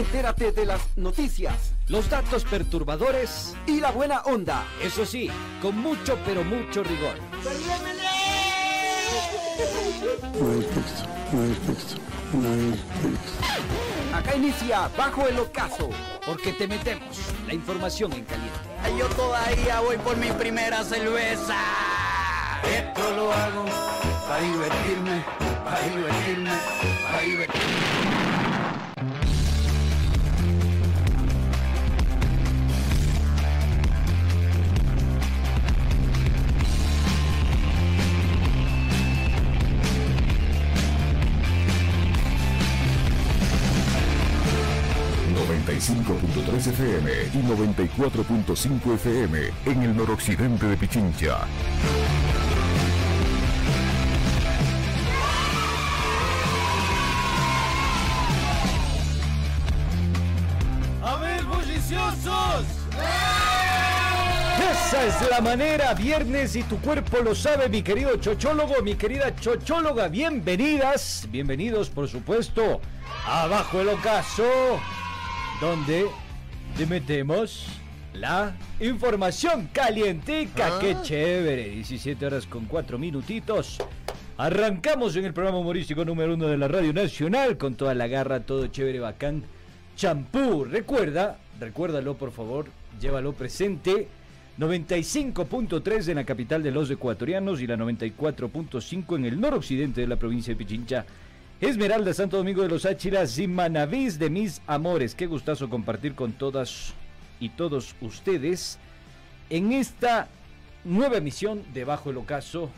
Entérate de las noticias, los datos perturbadores y la buena onda. Eso sí, con mucho pero mucho rigor. No hay texto, no hay texto, no hay texto. Acá inicia Bajo el Ocaso. Porque te metemos la información en caliente. Yo todavía voy por mi primera cerveza. Esto lo hago para divertirme, para divertirme, para divertirme. 95.3 FM y 94.5 FM en el noroccidente de Pichincha. ¡A ver, bulliciosos! Esa es la manera, viernes y tu cuerpo lo sabe, mi querido chochólogo, mi querida chochóloga, bienvenidas, bienvenidos por supuesto, abajo el ocaso donde te metemos la información calientica. ¡Qué ah. chévere! 17 horas con 4 minutitos. Arrancamos en el programa humorístico número uno de la Radio Nacional con toda la garra, todo chévere, bacán. Champú, recuerda, recuérdalo por favor, llévalo presente. 95.3 en la capital de los ecuatorianos y la 94.5 en el noroccidente de la provincia de Pichincha. Esmeralda Santo Domingo de los Áchiras y Manavís de mis amores. Qué gustazo compartir con todas y todos ustedes en esta nueva emisión de Bajo el Ocaso.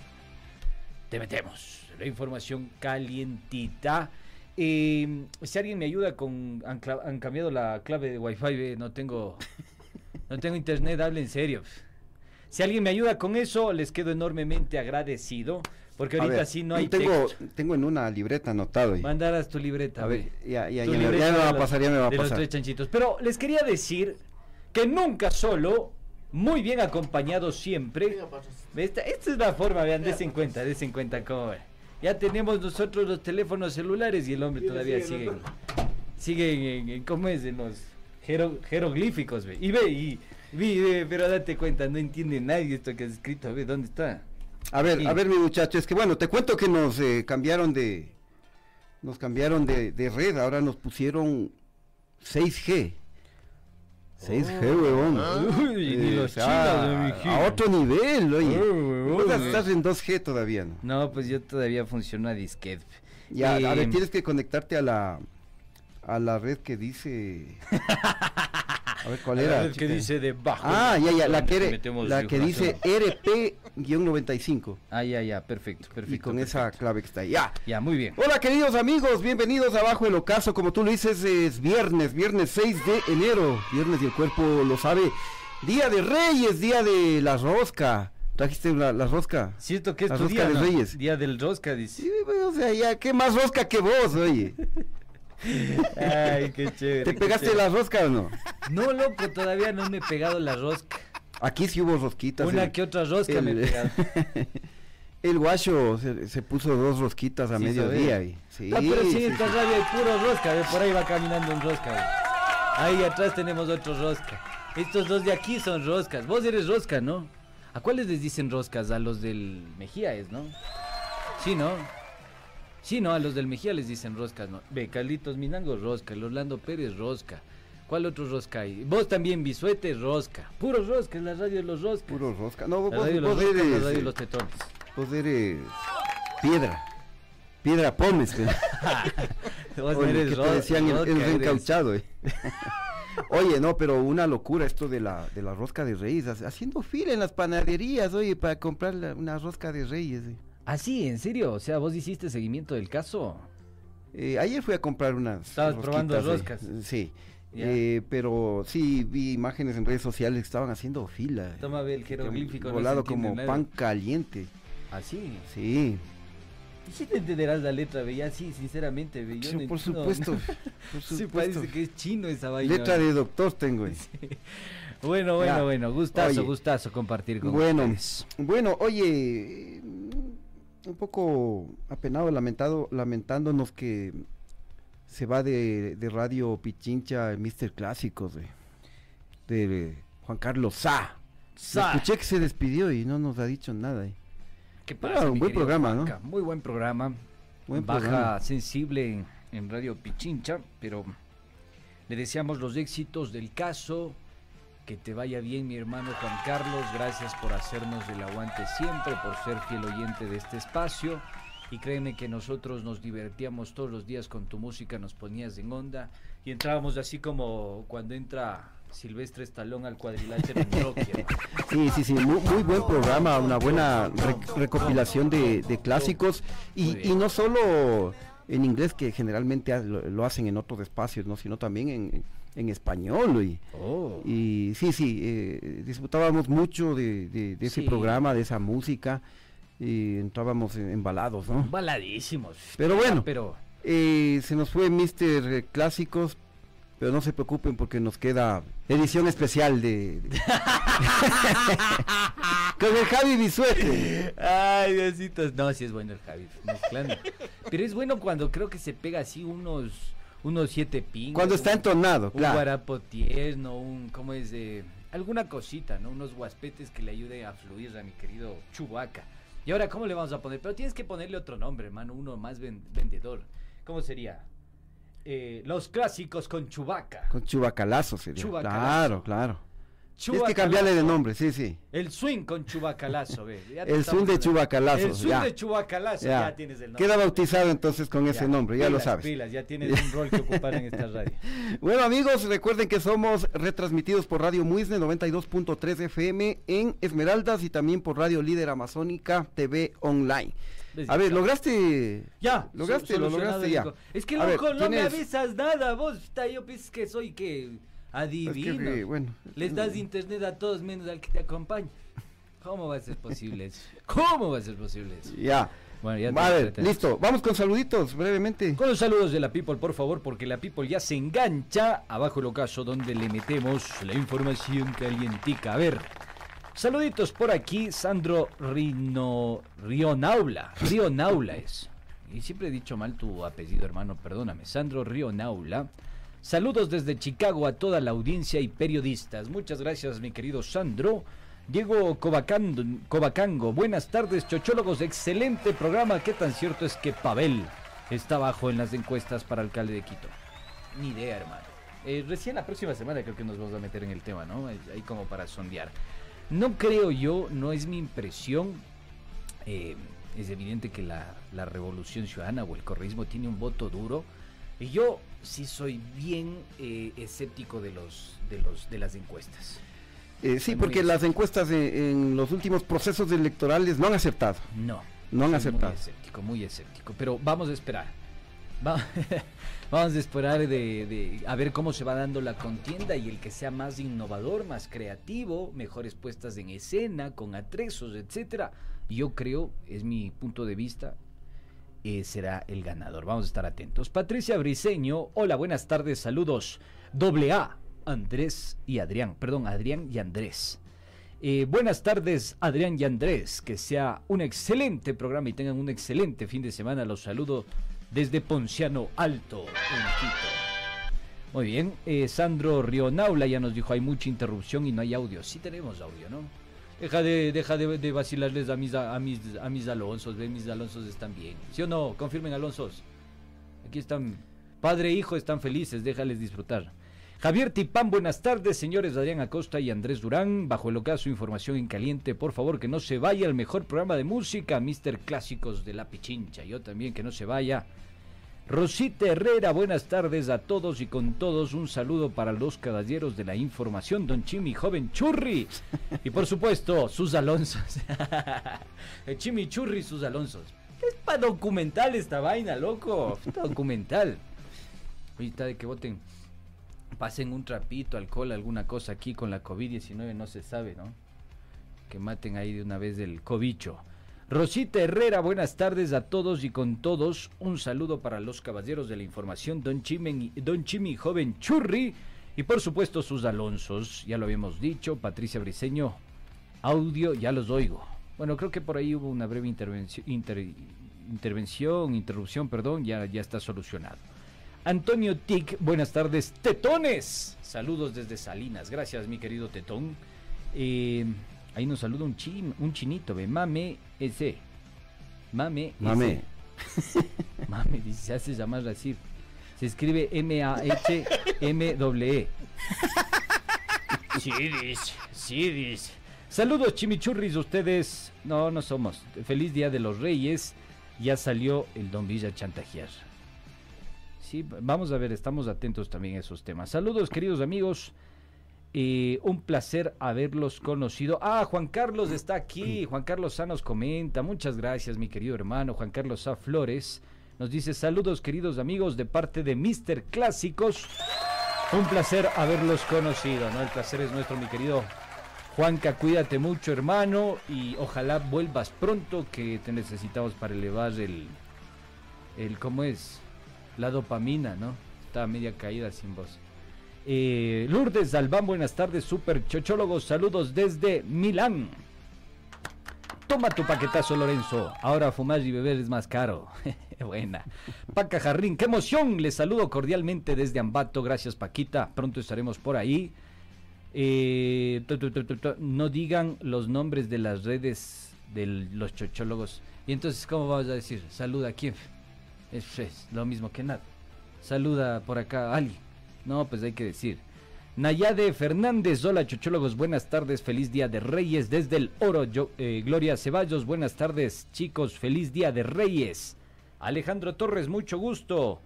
Te metemos la información calientita. Eh, si alguien me ayuda con han, cambiado la clave de Wi-Fi, no tengo no tengo internet, hable en serio. Si alguien me ayuda con eso, les quedo enormemente agradecido. Porque ahorita sí no hay tengo, Tengo en una libreta anotado. Y... Mandarás tu libreta. A ver, ya, ya, ya, me va a pasar, ya me va a pasar. Los tres chanchitos. Pero les quería decir que nunca solo, muy bien acompañado siempre. Esta, esta es la forma, vean, des en cuenta, des en cuenta cómo Ya tenemos nosotros los teléfonos celulares y el hombre todavía sigue, sigue en, ¿cómo es? En los jeroglíficos, ve. Y ve, y, ve, pero date cuenta, no entiende nadie esto que has escrito, ve, ¿dónde está? A ver, a ver, mi muchacho, es que bueno, te cuento que nos eh, cambiaron de. Nos cambiaron de, red, ahora nos pusieron 6G. 6G, huevón. a, otro nivel, oye. estás en 2G todavía, ¿no? No, pues yo todavía funciono a disquete. Ya, a ver, eh, tienes que conectarte a la a la red que dice A ver, ¿cuál era? El que dice debajo. Ah, ya, ya, la que, la que dice RP-95. Ah, ya, ya, perfecto, perfecto. Y con esa clave que está ahí. Ya. Ya, muy bien. Hola, queridos amigos, bienvenidos a Abajo el Ocaso. Como tú lo dices, es viernes, viernes 6 de enero. Viernes y el cuerpo lo sabe. Día de Reyes, día de la rosca. ¿Trajiste la, rosca? Cierto que es la tu rosca día, de Reyes. Día del rosca, dice. Sí, o sea, ya, ¿qué más rosca que vos, oye? Ay, qué chévere. ¿Te pegaste la rosca o no? No, loco, todavía no me he pegado la rosca. Aquí sí hubo rosquitas. Una que otra rosca me he pegado. El guacho se, puso dos rosquitas a mediodía. Y, sí, ah, pero sí, en esta radio hay puro rosca, por ahí va caminando un rosca. Ahí atrás tenemos otro rosca. Estos dos de aquí son roscas. Vos eres rosca, ¿no? ¿A cuáles les dicen roscas? A los del Mejía es, ¿no? Sí, ¿no? Sí, no, a los del Mejía les dicen roscas, ¿no? Ve, Carlitos Minango, rosca. El Orlando Pérez, rosca. ¿Cuál otro rosca hay? Vos también, Bisuete, rosca. Puro rosca, es la radio de los roscas. Puro rosca. No, vos, la radio vos, los eres... la radio de los tetones. Vos eres... Piedra. Piedra Pómez. vos Oye, eres que te decían el, el reencauchado, eh. Oye, no, pero una locura esto de la, de la rosca de reyes. Haciendo fila en las panaderías, oye, para comprar una rosca de reyes. Eh. Ah, sí, ¿en serio? O sea, ¿vos hiciste seguimiento del caso? Eh, ayer fui a comprar unas. Estabas probando roscas. sí. Eh, pero sí vi imágenes en redes sociales que estaban haciendo fila. Toma el jeroglífico. Volado como pan caliente. ¿Ah, sí? Sí. ¿Y si te entenderás la letra, ve? Ya sí, sinceramente, ve. sí, por, supuesto, por supuesto. Sí, parece que es chino esa vaina. Letra de doctor tengo. Bueno, bueno, bueno. Gustazo, gustazo compartir con bueno, ustedes. Bueno, oye, un poco apenado, lamentado, lamentándonos que se va de, de Radio Pichincha, Mister Clásicos, de, de Juan Carlos Sa. Sa. Escuché que se despidió y no nos ha dicho nada. eh. ¿Qué Pero pasa, un buen programa, ¿no? Muy buen programa. Buen Baja programa. sensible en, en Radio Pichincha, pero le deseamos los éxitos del caso. Que te vaya bien, mi hermano Juan Carlos. Gracias por hacernos el aguante siempre, por ser fiel oyente de este espacio. Y créeme que nosotros nos divertíamos todos los días con tu música, nos ponías en onda y entrábamos así como cuando entra Silvestre Estalón al cuadrilátero en Nokia. Sí, sí, sí, muy, muy buen programa, una buena re- recopilación de, de clásicos y, no solo en inglés que generalmente lo hacen en otros espacios, ¿no? sino también en, en español. Y, Oh. y sí, sí, eh, disfrutábamos mucho de, de- de ese Sí. programa, de esa música y entrábamos en- embalados, ¿no? Baladísimos. Pero bueno. Pero Eh, se nos fue Mister Clásicos, pero no se preocupen porque nos queda edición especial de... de- Con el Javi Bisuete. Ay, Diositos. No, sí es bueno el Javi mezclando. Pero es bueno cuando creo que se pega así unos unos siete pingos. Cuando está un- entonado, Un claro. guarapo tierno, un, ¿cómo es? Eh, alguna cosita, ¿no? Unos guaspetes que le ayude a fluir a mi querido Chubaca. Y ahora, ¿cómo le vamos a poner? Pero tienes que ponerle otro nombre, hermano, uno más ven- vendedor. ¿Cómo sería? Eh, los clásicos con Chubaca. Con chubacalazo sería. Chubacalazo. Claro, claro. Tienes que cambiarle de nombre, sí, sí. El swing con Chubacalazo, ve. El swing de Chubacalazo, El swing ya. de Chubacalazo, ya, Ya. tienes el nombre. Queda bautizado entonces con ese nombre, ya lo sabes. pilas, ya tienes un rol que ocupar en esta radio. Bueno amigos, recuerden que somos retransmitidos por Radio Muisne 92.3 FM en Esmeraldas y también por Radio Líder Amazónica TV Online. A ver, lograste... Ya, Lograste, lo lograste ya. Es que loco, no me avisas nada, vos, yo pienso que soy que Es que, adivino. bueno. Les das internet a todos menos al que te acompaña. ¿Cómo va a ser posible eso? ¿Cómo va a ser posible eso? Ya. Bueno, ya te A ver, entretenemos. listo. Vamos con saluditos brevemente. Con los saludos de la People, por favor, porque la People ya se engancha abajo el ocaso donde le metemos la información calientica. A ver, saluditos por aquí, Sandro Rino, Rionaula. Rionaula es. Y siempre he dicho mal tu apellido, hermano, perdóname. Sandro Rionaula. Saludos desde Chicago a toda la audiencia y periodistas. Muchas gracias, mi querido Sandro. Diego Covacango, buenas tardes, chochólogos, excelente programa. ¿Qué tan cierto es que Pavel está bajo en las encuestas para alcalde de Quito? Ni idea, hermano. Eh, recién la próxima semana creo que nos vamos a meter en el tema, ¿no? Ahí ahí como para sondear. No creo yo, no es mi impresión. eh, es evidente que la, la revolución ciudadana o el correísmo tiene un voto duro. Y yo sí soy bien eh, escéptico de los, de los de las encuestas. Eh, sí, porque las encuestas en, en los últimos procesos electorales no han acertado. No. No han aceptado. Muy escéptico, muy escéptico. Pero vamos a esperar. Va- vamos a esperar de, de- a ver cómo se va dando la contienda y el que sea más innovador, más creativo, mejores puestas en escena, con atresos, etcétera. Yo creo, es mi punto de vista, eh, será el ganador. Vamos a estar atentos. Patricia Briseño, hola, buenas tardes, saludos. Doble A, Andrés y Adrián, perdón, Adrián y Andrés. Eh, buenas tardes, Adrián y Andrés. Que sea un excelente programa y tengan un excelente fin de semana. Los saludo desde Ponciano Alto, en Quito. Muy bien, eh, Sandro Rionaula ya nos dijo hay mucha interrupción y no hay audio. Sí tenemos audio, ¿no? Deja de, deja de, vacilarles a mis, a, mis, a mis Alonsos, ve, mis Alonsos están bien. ¿Sí o no? Confirmen Alonsos. Aquí están, padre e hijo están felices, déjales disfrutar. Javier Tipán, buenas tardes, señores Adrián Acosta y Andrés Durán. Bajo el ocaso, información en caliente, por favor, que no se vaya el mejor programa de música, Mister Clásicos de la Pichincha. Yo también, que no se vaya. Rosita Herrera, buenas tardes a todos y con todos un saludo para los caballeros de la información, Don Chimi, joven Churri. Y por supuesto, sus Alonsos. El Chimi Churri, sus Alonsos. Es para documental esta vaina, loco. Es pa' documental. Ahorita de que voten, pasen un trapito, alcohol, alguna cosa aquí con la COVID-19, no se sabe, ¿no? Que maten ahí de una vez del cobicho. Rosita Herrera, buenas tardes a todos y con todos. Un saludo para los caballeros de la información, Don, Chimen, Don Chimi, joven Churri. Y por supuesto sus Alonsos, ya lo habíamos dicho, Patricia Briseño, audio, ya los oigo. Bueno, creo que por ahí hubo una breve intervención, inter- intervención, interrupción, perdón, ya, ya está solucionado. Antonio Tic, buenas tardes. Tetones, saludos desde Salinas. Gracias, mi querido Tetón. Eh, ahí nos saluda un, chin, un chinito, ve, mame ese. Mame ese. Mame. Mame, dice, se hace llamar así. Se escribe M-A-H-M-W-E. Sí, dice, sí, dice. Saludos, chimichurris, ustedes. No, no somos. Feliz Día de los Reyes. Ya salió el Don Villa a chantajear. Sí, vamos a ver, estamos atentos también a esos temas. Saludos, queridos amigos. Un placer haberlos conocido. Ah, Juan Carlos está aquí. Juan Carlos Sá nos comenta. Muchas gracias, mi querido hermano. Juan Carlos Sá Flores nos dice saludos, queridos amigos, de parte de Mister Clásicos. Un placer haberlos conocido, ¿no? El placer es nuestro, mi querido Juanca. Cuídate mucho, hermano, y ojalá vuelvas pronto, que te necesitamos para elevar el, el ¿cómo es? La dopamina, ¿no? Está media caída sin voz. Eh, Lourdes Albán, buenas tardes, super chochólogos, saludos desde Milán. Toma tu paquetazo, Lorenzo. Ahora fumar y beber es más caro. Buena. Paca Jarrín, qué emoción. Les saludo cordialmente desde Ambato. Gracias, Paquita. Pronto estaremos por ahí. Eh, no digan los nombres de las redes de los chochólogos. Y entonces, ¿cómo vamos a decir? Saluda a quién. Es, es lo mismo que nada. Saluda por acá a alguien. No, pues hay que decir. Nayade Fernández, hola chochólogos, buenas tardes, feliz día de Reyes desde el Oro. Eh, Gloria Ceballos, buenas tardes chicos, feliz día de Reyes. Alejandro Torres, mucho gusto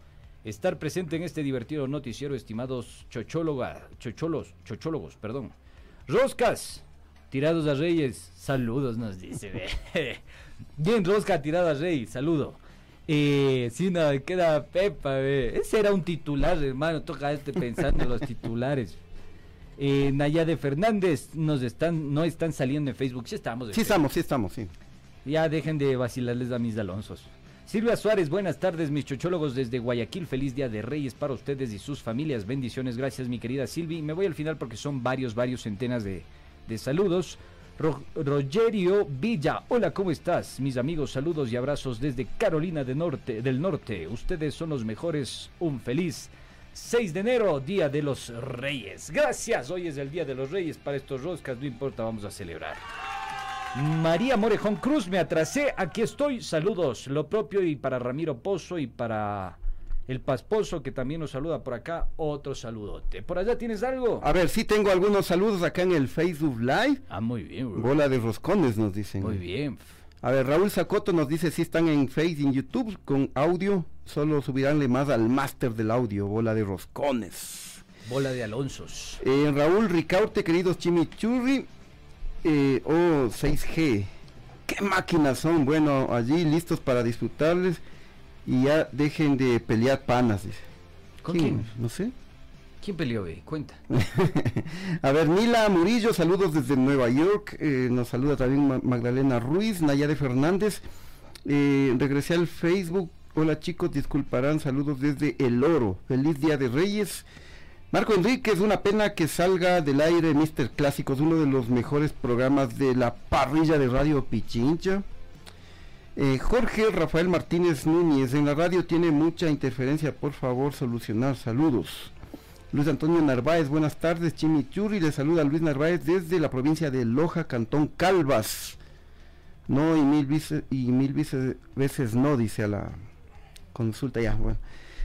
estar presente en este divertido noticiero, estimados chochóloga, chocholos, chochólogos, perdón. Roscas, tirados a Reyes, saludos nos dice. Bien, Rosca, tirada a Rey, saludo. Eh, sí, no, queda Pepa, ve. Ese era un titular, hermano. Toca este pensando en los titulares. Eh, Nayade Fernández, nos están, no están saliendo en Facebook. Sí estamos. Sí estamos, sí estamos, sí. Ya dejen de vacilarles a mis Alonsos. Silvia Suárez, buenas tardes, mis chochólogos desde Guayaquil. Feliz Día de Reyes para ustedes y sus familias. Bendiciones, gracias, mi querida Silvi. Me voy al final porque son varios, varios centenas de, de saludos. Ro- Rogerio Villa, hola, ¿cómo estás? Mis amigos, saludos y abrazos desde Carolina Norte, del Norte. Ustedes son los mejores. Un feliz 6 de enero, Día de los Reyes. Gracias, hoy es el Día de los Reyes. Para estos roscas, no importa, vamos a celebrar. María Morejón Cruz, me atrasé, aquí estoy, saludos, lo propio y para Ramiro Pozo y para el Pasposo que también nos saluda por acá, otro saludote. ¿Por allá tienes algo? A ver, sí tengo algunos saludos acá en el Facebook Live. Ah, muy bien, bro. Bola de roscones nos dicen. muy bien. A ver, Raúl Zacoto nos dice si están en Face y en YouTube con audio, solo subiránle más al máster del audio, bola de roscones. Bola de Alonsos. Eh, Raúl Ricaurte, queridos chimichurri, eh, oh, 6G. ¿Qué máquinas son? Bueno, allí listos para disfrutarles y ya dejen de pelear panas. dice. ¿Con quién? No sé. ¿Quién peleó? Cuenta. A ver, Mila Murillo, saludos desde Nueva York. eh, nos saluda también Ma- Magdalena Ruiz, Nayade Fernández. Eh, regresé al Facebook. Hola chicos, disculparán, saludos desde El Oro. Feliz Día de Reyes. Marco Enríquez, una pena que salga del aire Mister Clásicos, uno de los mejores programas de la parrilla de Radio Pichincha. Eh, Jorge Rafael Martínez Núñez, en la radio tiene mucha interferencia, por favor solucionar, saludos. Luis Antonio Narváez, buenas tardes, Chimichurri, le saluda Luis Narváez desde la provincia de Loja, Cantón Calvas. No, y mil, vice- y mil vice- veces no, dice a la consulta ya, bueno.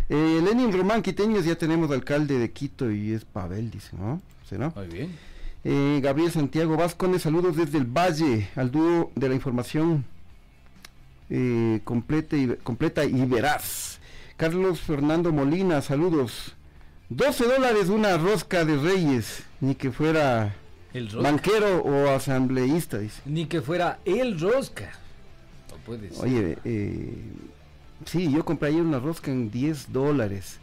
Eh, Lenin Román Quiteños, ya tenemos alcalde de Quito y es Pavel, dice, ¿no? ¿Será? Muy bien. Eh, Gabriel Santiago Vázquez, saludos desde el Valle, al dúo de la información eh, completa, y, completa y veraz. Carlos Fernando Molina, saludos. 12 dólares una rosca de reyes, ni que fuera El rosca. banquero o asambleísta, dice. Ni que fuera el rosca. No puede ser. Oye, eh, sí, yo compré ayer una rosca en 10 dólares.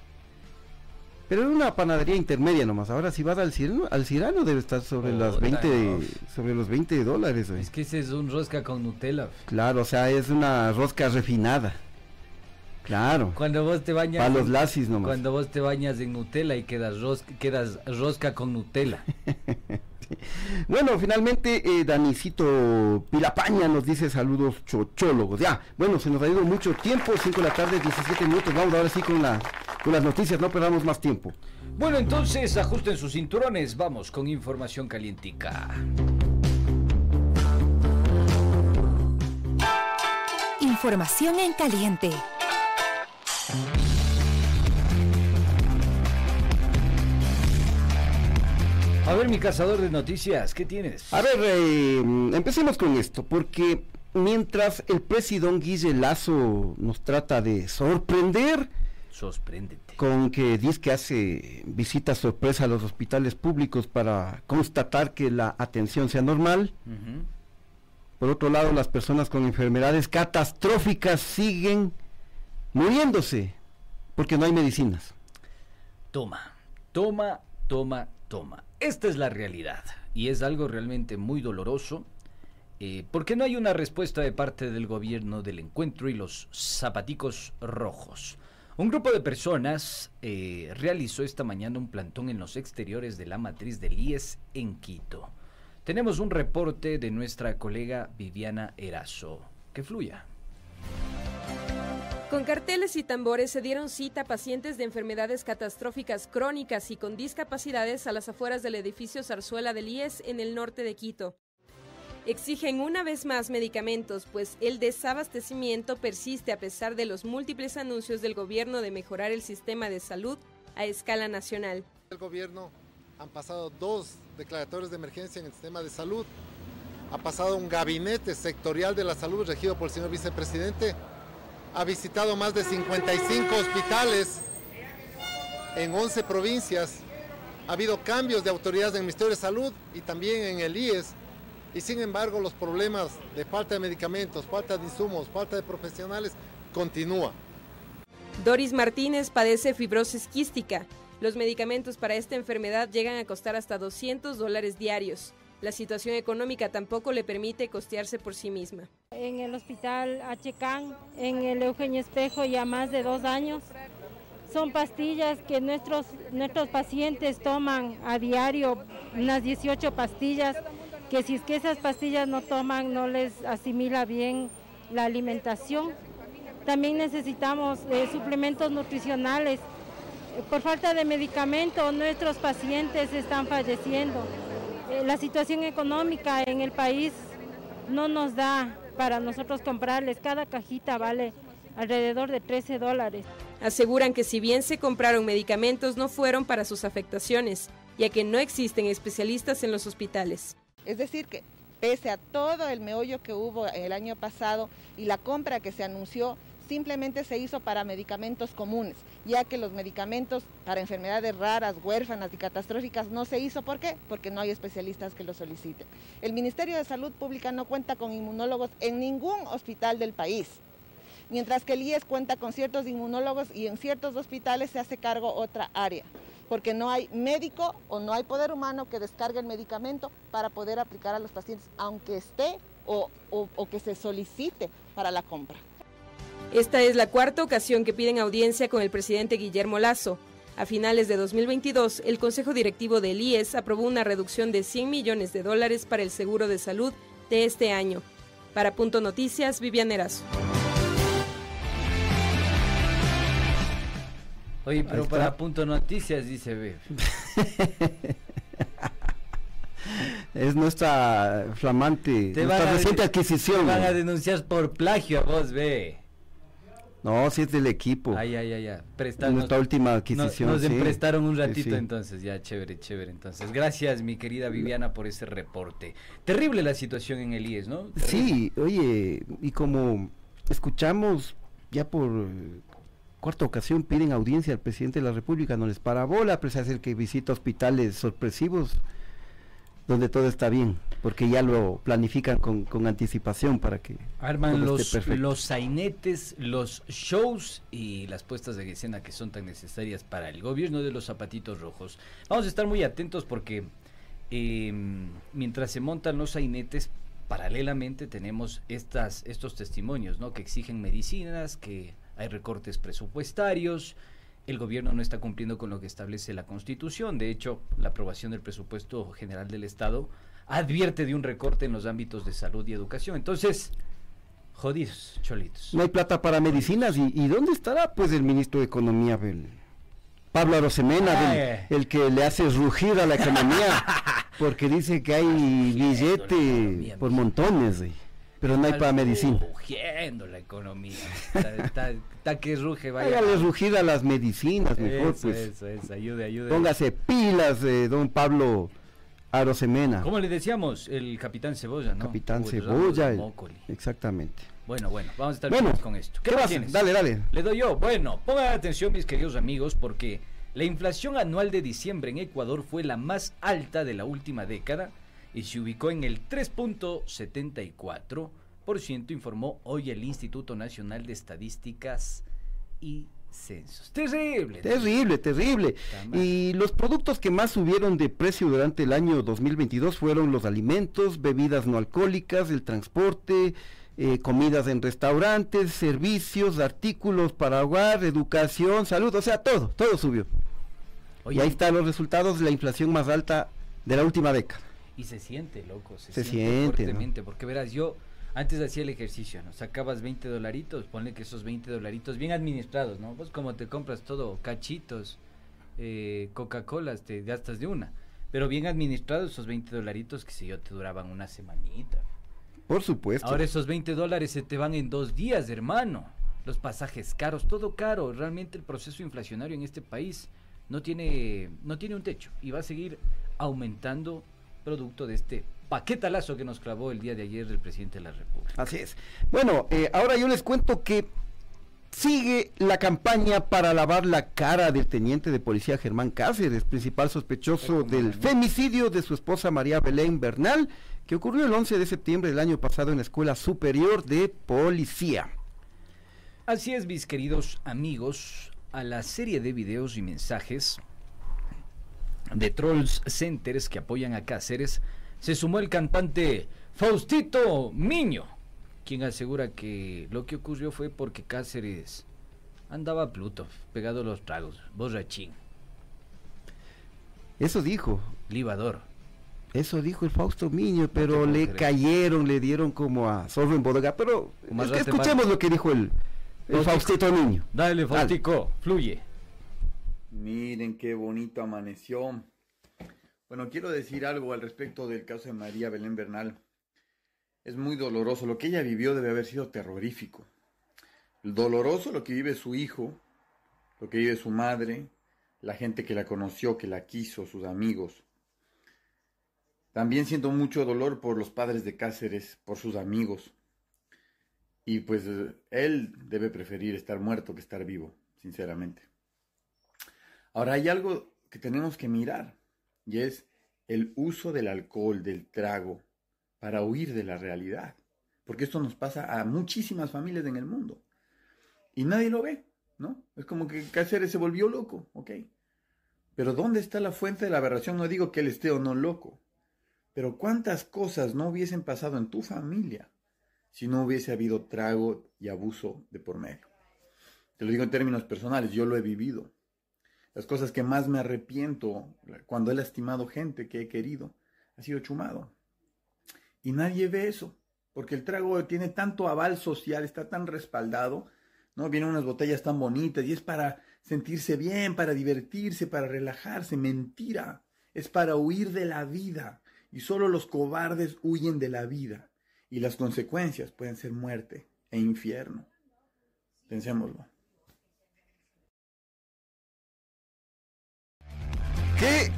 Pero era una panadería intermedia nomás. Ahora si vas al Cirano, al Cirano debe estar sobre las Puta, 20 no. sobre los 20 dólares. güey. Es que ese es un rosca con Nutella. Claro, o sea, es una rosca refinada. Claro. Cuando vos te bañas. Para los lasis nomás. Cuando vos te bañas en Nutella y quedas rosca, quedas rosca con Nutella. Bueno, finalmente eh, Danicito Pilapaña nos dice saludos chochólogos. Ya, bueno, se nos ha ido mucho tiempo, 5 de la tarde, 17 minutos. Vamos ahora sí con la con las noticias, no perdamos más tiempo. Bueno, entonces ajusten sus cinturones, vamos con información calientica. Información en caliente. A ver, mi cazador de noticias, ¿qué tienes? A ver, eh, empecemos con esto, porque mientras el presidente Guille Lazo nos trata de sorprender, Sorpréndete. con que dice que hace visitas sorpresa a los hospitales públicos para constatar que la atención sea normal. Por otro lado, las personas con enfermedades catastróficas siguen muriéndose porque no hay medicinas. Toma, toma, toma, toma. Esta es la realidad y es algo realmente muy doloroso eh, porque no hay una respuesta de parte del gobierno del encuentro y los zapaticos rojos. Un grupo de personas eh, realizó esta mañana un plantón en los exteriores de la matriz del IES en Quito. Tenemos un reporte de nuestra colega Viviana Erazo. Que fluya. Con carteles y tambores se dieron cita a pacientes de enfermedades catastróficas crónicas y con discapacidades a las afueras del edificio Zarzuela del IES en el norte de Quito. Exigen una vez más medicamentos, pues el desabastecimiento persiste a pesar de los múltiples anuncios del gobierno de mejorar el sistema de salud a escala nacional. El gobierno han pasado dos declaratorios de emergencia en el sistema de salud. Ha pasado un gabinete sectorial de la salud regido por el señor vicepresidente. Ha visitado más de 55 hospitales en 11 provincias. Ha habido cambios de autoridades en el Ministerio de Salud y también en el IES. Y sin embargo los problemas de falta de medicamentos, falta de insumos, falta de profesionales continúan. Doris Martínez padece fibrosis quística. Los medicamentos para esta enfermedad llegan a costar hasta 200 dólares diarios. La situación económica tampoco le permite costearse por sí misma. En el hospital HCAN, en el Eugenio Espejo, ya más de dos años. Son pastillas que nuestros, nuestros pacientes toman a diario, unas 18 pastillas, que si es que esas pastillas no toman, no les asimila bien la alimentación. También necesitamos eh, suplementos nutricionales. Por falta de medicamentos, nuestros pacientes están falleciendo. Eh, La situación económica en el país no nos da para nosotros comprarles. Cada cajita vale alrededor de 13 dólares. Aseguran que si bien se compraron medicamentos no fueron para sus afectaciones, ya que no existen especialistas en los hospitales. Es decir, que pese a todo el meollo que hubo el año pasado y la compra que se anunció, simplemente se hizo para medicamentos comunes, ya que los medicamentos para enfermedades raras, huérfanas y catastróficas no se hizo. ¿Por qué? Porque no hay especialistas que lo soliciten. El Ministerio de Salud Pública no cuenta con inmunólogos en ningún hospital del país. Mientras que el IES cuenta con ciertos inmunólogos y en ciertos hospitales se hace cargo otra área, porque no hay médico o no hay poder humano que descargue el medicamento para poder aplicar a los pacientes, aunque esté o, que se solicite para la compra. Esta es la cuarta ocasión que piden audiencia con el presidente Guillermo Lazo. A finales de 2022, el Consejo Directivo del IES aprobó una reducción de 100 millones de dólares para el seguro de salud de este año. Para Punto Noticias, Vivian Erazo. Oye, pero para punto noticias dice, ve. Es nuestra flamante, Te nuestra van a- reciente adquisición. Te van a denunciar por plagio a vos, ve. No, si es del equipo. Ay, ay, ay, ay. Prestanos- Nuestra última adquisición. nos sí. emprestaron un Sí, ratito sí. entonces, ya chévere, chévere. Entonces, gracias mi querida Viviana por ese reporte. Terrible la situación en el IES, ¿no? Terrible. Sí, oye, y como escuchamos ya por cuarta ocasión piden audiencia al presidente de la República, no les para bola, pues hacer que visita hospitales sorpresivos donde todo está bien, porque ya lo planifican con, con anticipación para que Arman los, los sainetes, los shows y las puestas de escena que son tan necesarias para el gobierno de los zapatitos rojos. Vamos a estar muy atentos porque eh, mientras se montan los sainetes, paralelamente tenemos estas, estos testimonios, ¿no? Que exigen medicinas, que hay recortes presupuestarios, el gobierno no está cumpliendo con lo que establece la Constitución. De hecho, la aprobación del presupuesto general del Estado advierte de un recorte en los ámbitos de salud y educación. Entonces, jodidos, cholitos. No hay plata para medicinas, ¿y, y dónde estará pues el ministro de Economía? Bel? Pablo Arosemena, del- eh. el que le hace rugir a la economía, porque dice que hay billete por montones, eh, pero no hay para medicina. Rugiendo la economía. Está, está- está que ruge, vaya. Hágale rugir a las medicinas, mejor, Eso, pues. eso, eso, ayude, ayude. Póngase pilas, eh, don Pablo Arosemena. ¿Cómo le decíamos? El capitán Cebolla, ¿no? Capitán Uy, Cebolla. el-. Exactamente. Bueno, bueno, vamos a estar Bueno, con esto. ¿qué más vas? tienes? Dale, dale. Le doy yo. Bueno, pongan atención, mis queridos amigos, porque la inflación anual de diciembre en Ecuador fue la más alta de la última década y se ubicó en el 3.74%, informó hoy el Instituto Nacional de Estadísticas y Censos. Terrible. Terrible, terrible. Y los productos que más subieron de precio durante el año 2022 fueron los alimentos, bebidas no alcohólicas, el transporte, eh, comidas en restaurantes, servicios, artículos para hogar, educación, salud, o sea, todo, todo subió. Oye, y ahí están los resultados de la inflación más alta de la última década. Y se siente, loco, se, Se siente, siente, ¿no? fuertemente, porque verás, yo antes hacía el ejercicio, ¿no? Sacabas 20 dolaritos, ponle que esos 20 dolaritos bien administrados, ¿no? Vos como te compras todo, cachitos, eh, Coca-Colas, te gastas de una. Pero bien administrados esos 20 dolaritos, que sé yo, te duraban una semanita. Por supuesto. Ahora esos 20 dólares se te van en dos días, hermano. Los pasajes caros, todo caro. Realmente el proceso inflacionario en este país no tiene, no tiene un techo y va a seguir aumentando producto de este paquetalazo que nos clavó el día de ayer el presidente de la República. Así es. Bueno, eh, ahora yo les cuento que sigue la campaña para lavar la cara del teniente de policía Germán Cáceres, principal sospechoso del femicidio de su esposa María Belén Bernal, que ocurrió el 11 de septiembre del año pasado en la Escuela Superior de Policía. Así es, mis queridos amigos, a la serie de videos y mensajes de Trolls Centers que apoyan a Cáceres, se sumó el cantante Faustito Miño, quien asegura que lo que ocurrió fue porque Cáceres andaba a Pluto, pegado a los tragos, borrachín, Eso dijo, libador. eso dijo el Fausto Miño, pero le creer. cayeron, le dieron como a zorro en bodega. Pero es que escuchemos lo que dijo el, el Faustito. Faustito Miño. Dale, Faustico, fluye. Miren qué bonito amaneció. Bueno, quiero decir algo al respecto del caso de María Belén Bernal. Es muy doloroso. Lo que ella vivió debe haber sido terrorífico. Doloroso lo que vive su hijo, lo que vive su madre, la gente que la conoció, que la quiso, sus amigos. También siento mucho dolor por los padres de Cáceres, por sus amigos. Y pues él debe preferir estar muerto que estar vivo, sinceramente. Ahora hay algo que tenemos que mirar y es el uso del alcohol, del trago, para huir de la realidad. Porque esto nos pasa a muchísimas familias en el mundo. Y nadie lo ve, ¿no? Es como que Cáceres se volvió loco, ¿ok? Pero ¿dónde está la fuente de la aberración? No digo que él esté o no loco. Pero ¿cuántas cosas no hubiesen pasado en tu familia si no hubiese habido trago y abuso de por medio? Te lo digo en términos personales, yo lo he vivido. Las cosas que más me arrepiento cuando he lastimado gente que he querido ha sido chumado. Y nadie ve eso, porque el trago tiene tanto aval social, está tan respaldado, ¿no? Vienen unas botellas tan bonitas y es para sentirse bien, para divertirse, para relajarse. Mentira, es para huir de la vida. Y solo los cobardes huyen de la vida. Y las consecuencias pueden ser muerte e infierno. Pensémoslo. ¡Qué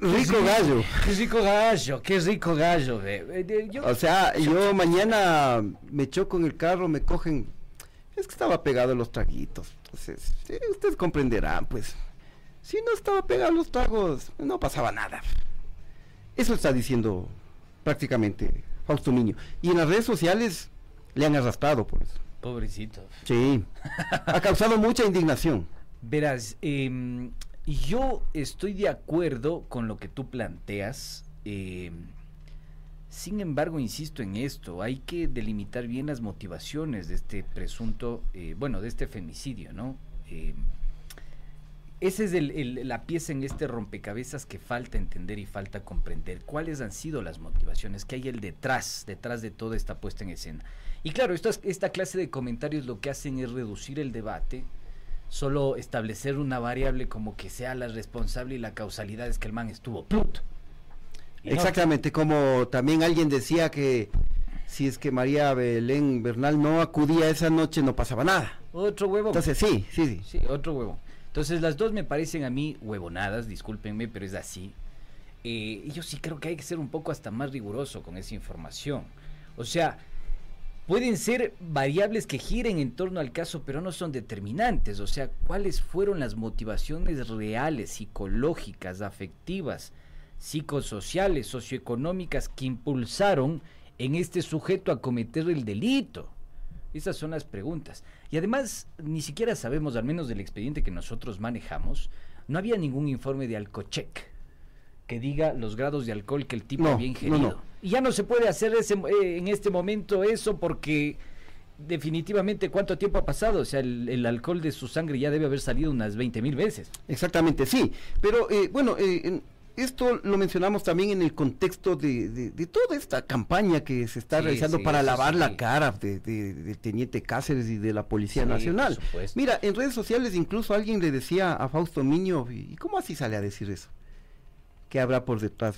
rico gallo! Qué rico gallo, qué rico gallo. Eh, yo- O sea, yo mañana me choco en el carro, me cogen. Es que estaba pegado a los traguitos. Entonces, ustedes comprenderán, pues. Si no estaba pegado a los tragos, no pasaba nada. Eso está diciendo prácticamente Fausto Niño. Y en las redes sociales le han arrastrado, pues. Pobrecito. Sí. Ha causado mucha indignación. Verás, em, yo estoy de acuerdo con lo que tú planteas. em, sin embargo, insisto en esto, hay que delimitar bien las motivaciones de este presunto, eh, bueno, de este femicidio, ¿no? Em, esa es el- el- la pieza en este rompecabezas que falta entender y falta comprender. ¿Cuáles han sido las motivaciones? ¿Qué hay el detrás, detrás de toda esta puesta en escena? Y claro, esta clase de comentarios lo que hacen es reducir el debate solo establecer una variable como que sea la responsable y la causalidad es que el man estuvo no- Exactamente, como también alguien decía que si es que María Belén Bernal no acudía esa noche no pasaba nada. Otro huevo. Entonces sí, sí, sí. Sí, otro huevo. Entonces las dos me parecen a mí huevonadas, discúlpenme, pero es así. Eh, y yo sí creo que hay que ser un poco hasta más riguroso con esa información. O sea, pueden ser variables que giren en torno al caso, pero no son determinantes. O sea, ¿cuáles fueron las motivaciones reales, psicológicas, afectivas, psicosociales, socioeconómicas que impulsaron en este sujeto a cometer el delito? Esas son las preguntas. Y además, ni siquiera sabemos, al menos del expediente que nosotros manejamos, no había ningún informe de alcocheck que diga los grados de alcohol que el tipo No, había no, ingerido. no. Y ya no se puede hacer ese, eh, en este momento eso porque definitivamente cuánto tiempo ha pasado. O sea, el, el alcohol de su sangre ya debe haber salido unas 20 mil veces. Exactamente, sí. Pero eh, bueno, eh, esto lo mencionamos también en el contexto de, de- de toda esta campaña que se está Sí, realizando sí, para lavar sí. la cara de, de- del teniente Cáceres y de la Policía Nacional. Mira, en redes sociales incluso alguien le decía a Fausto Miño, ¿y y cómo así sale a decir eso? ¿Qué habrá por detrás?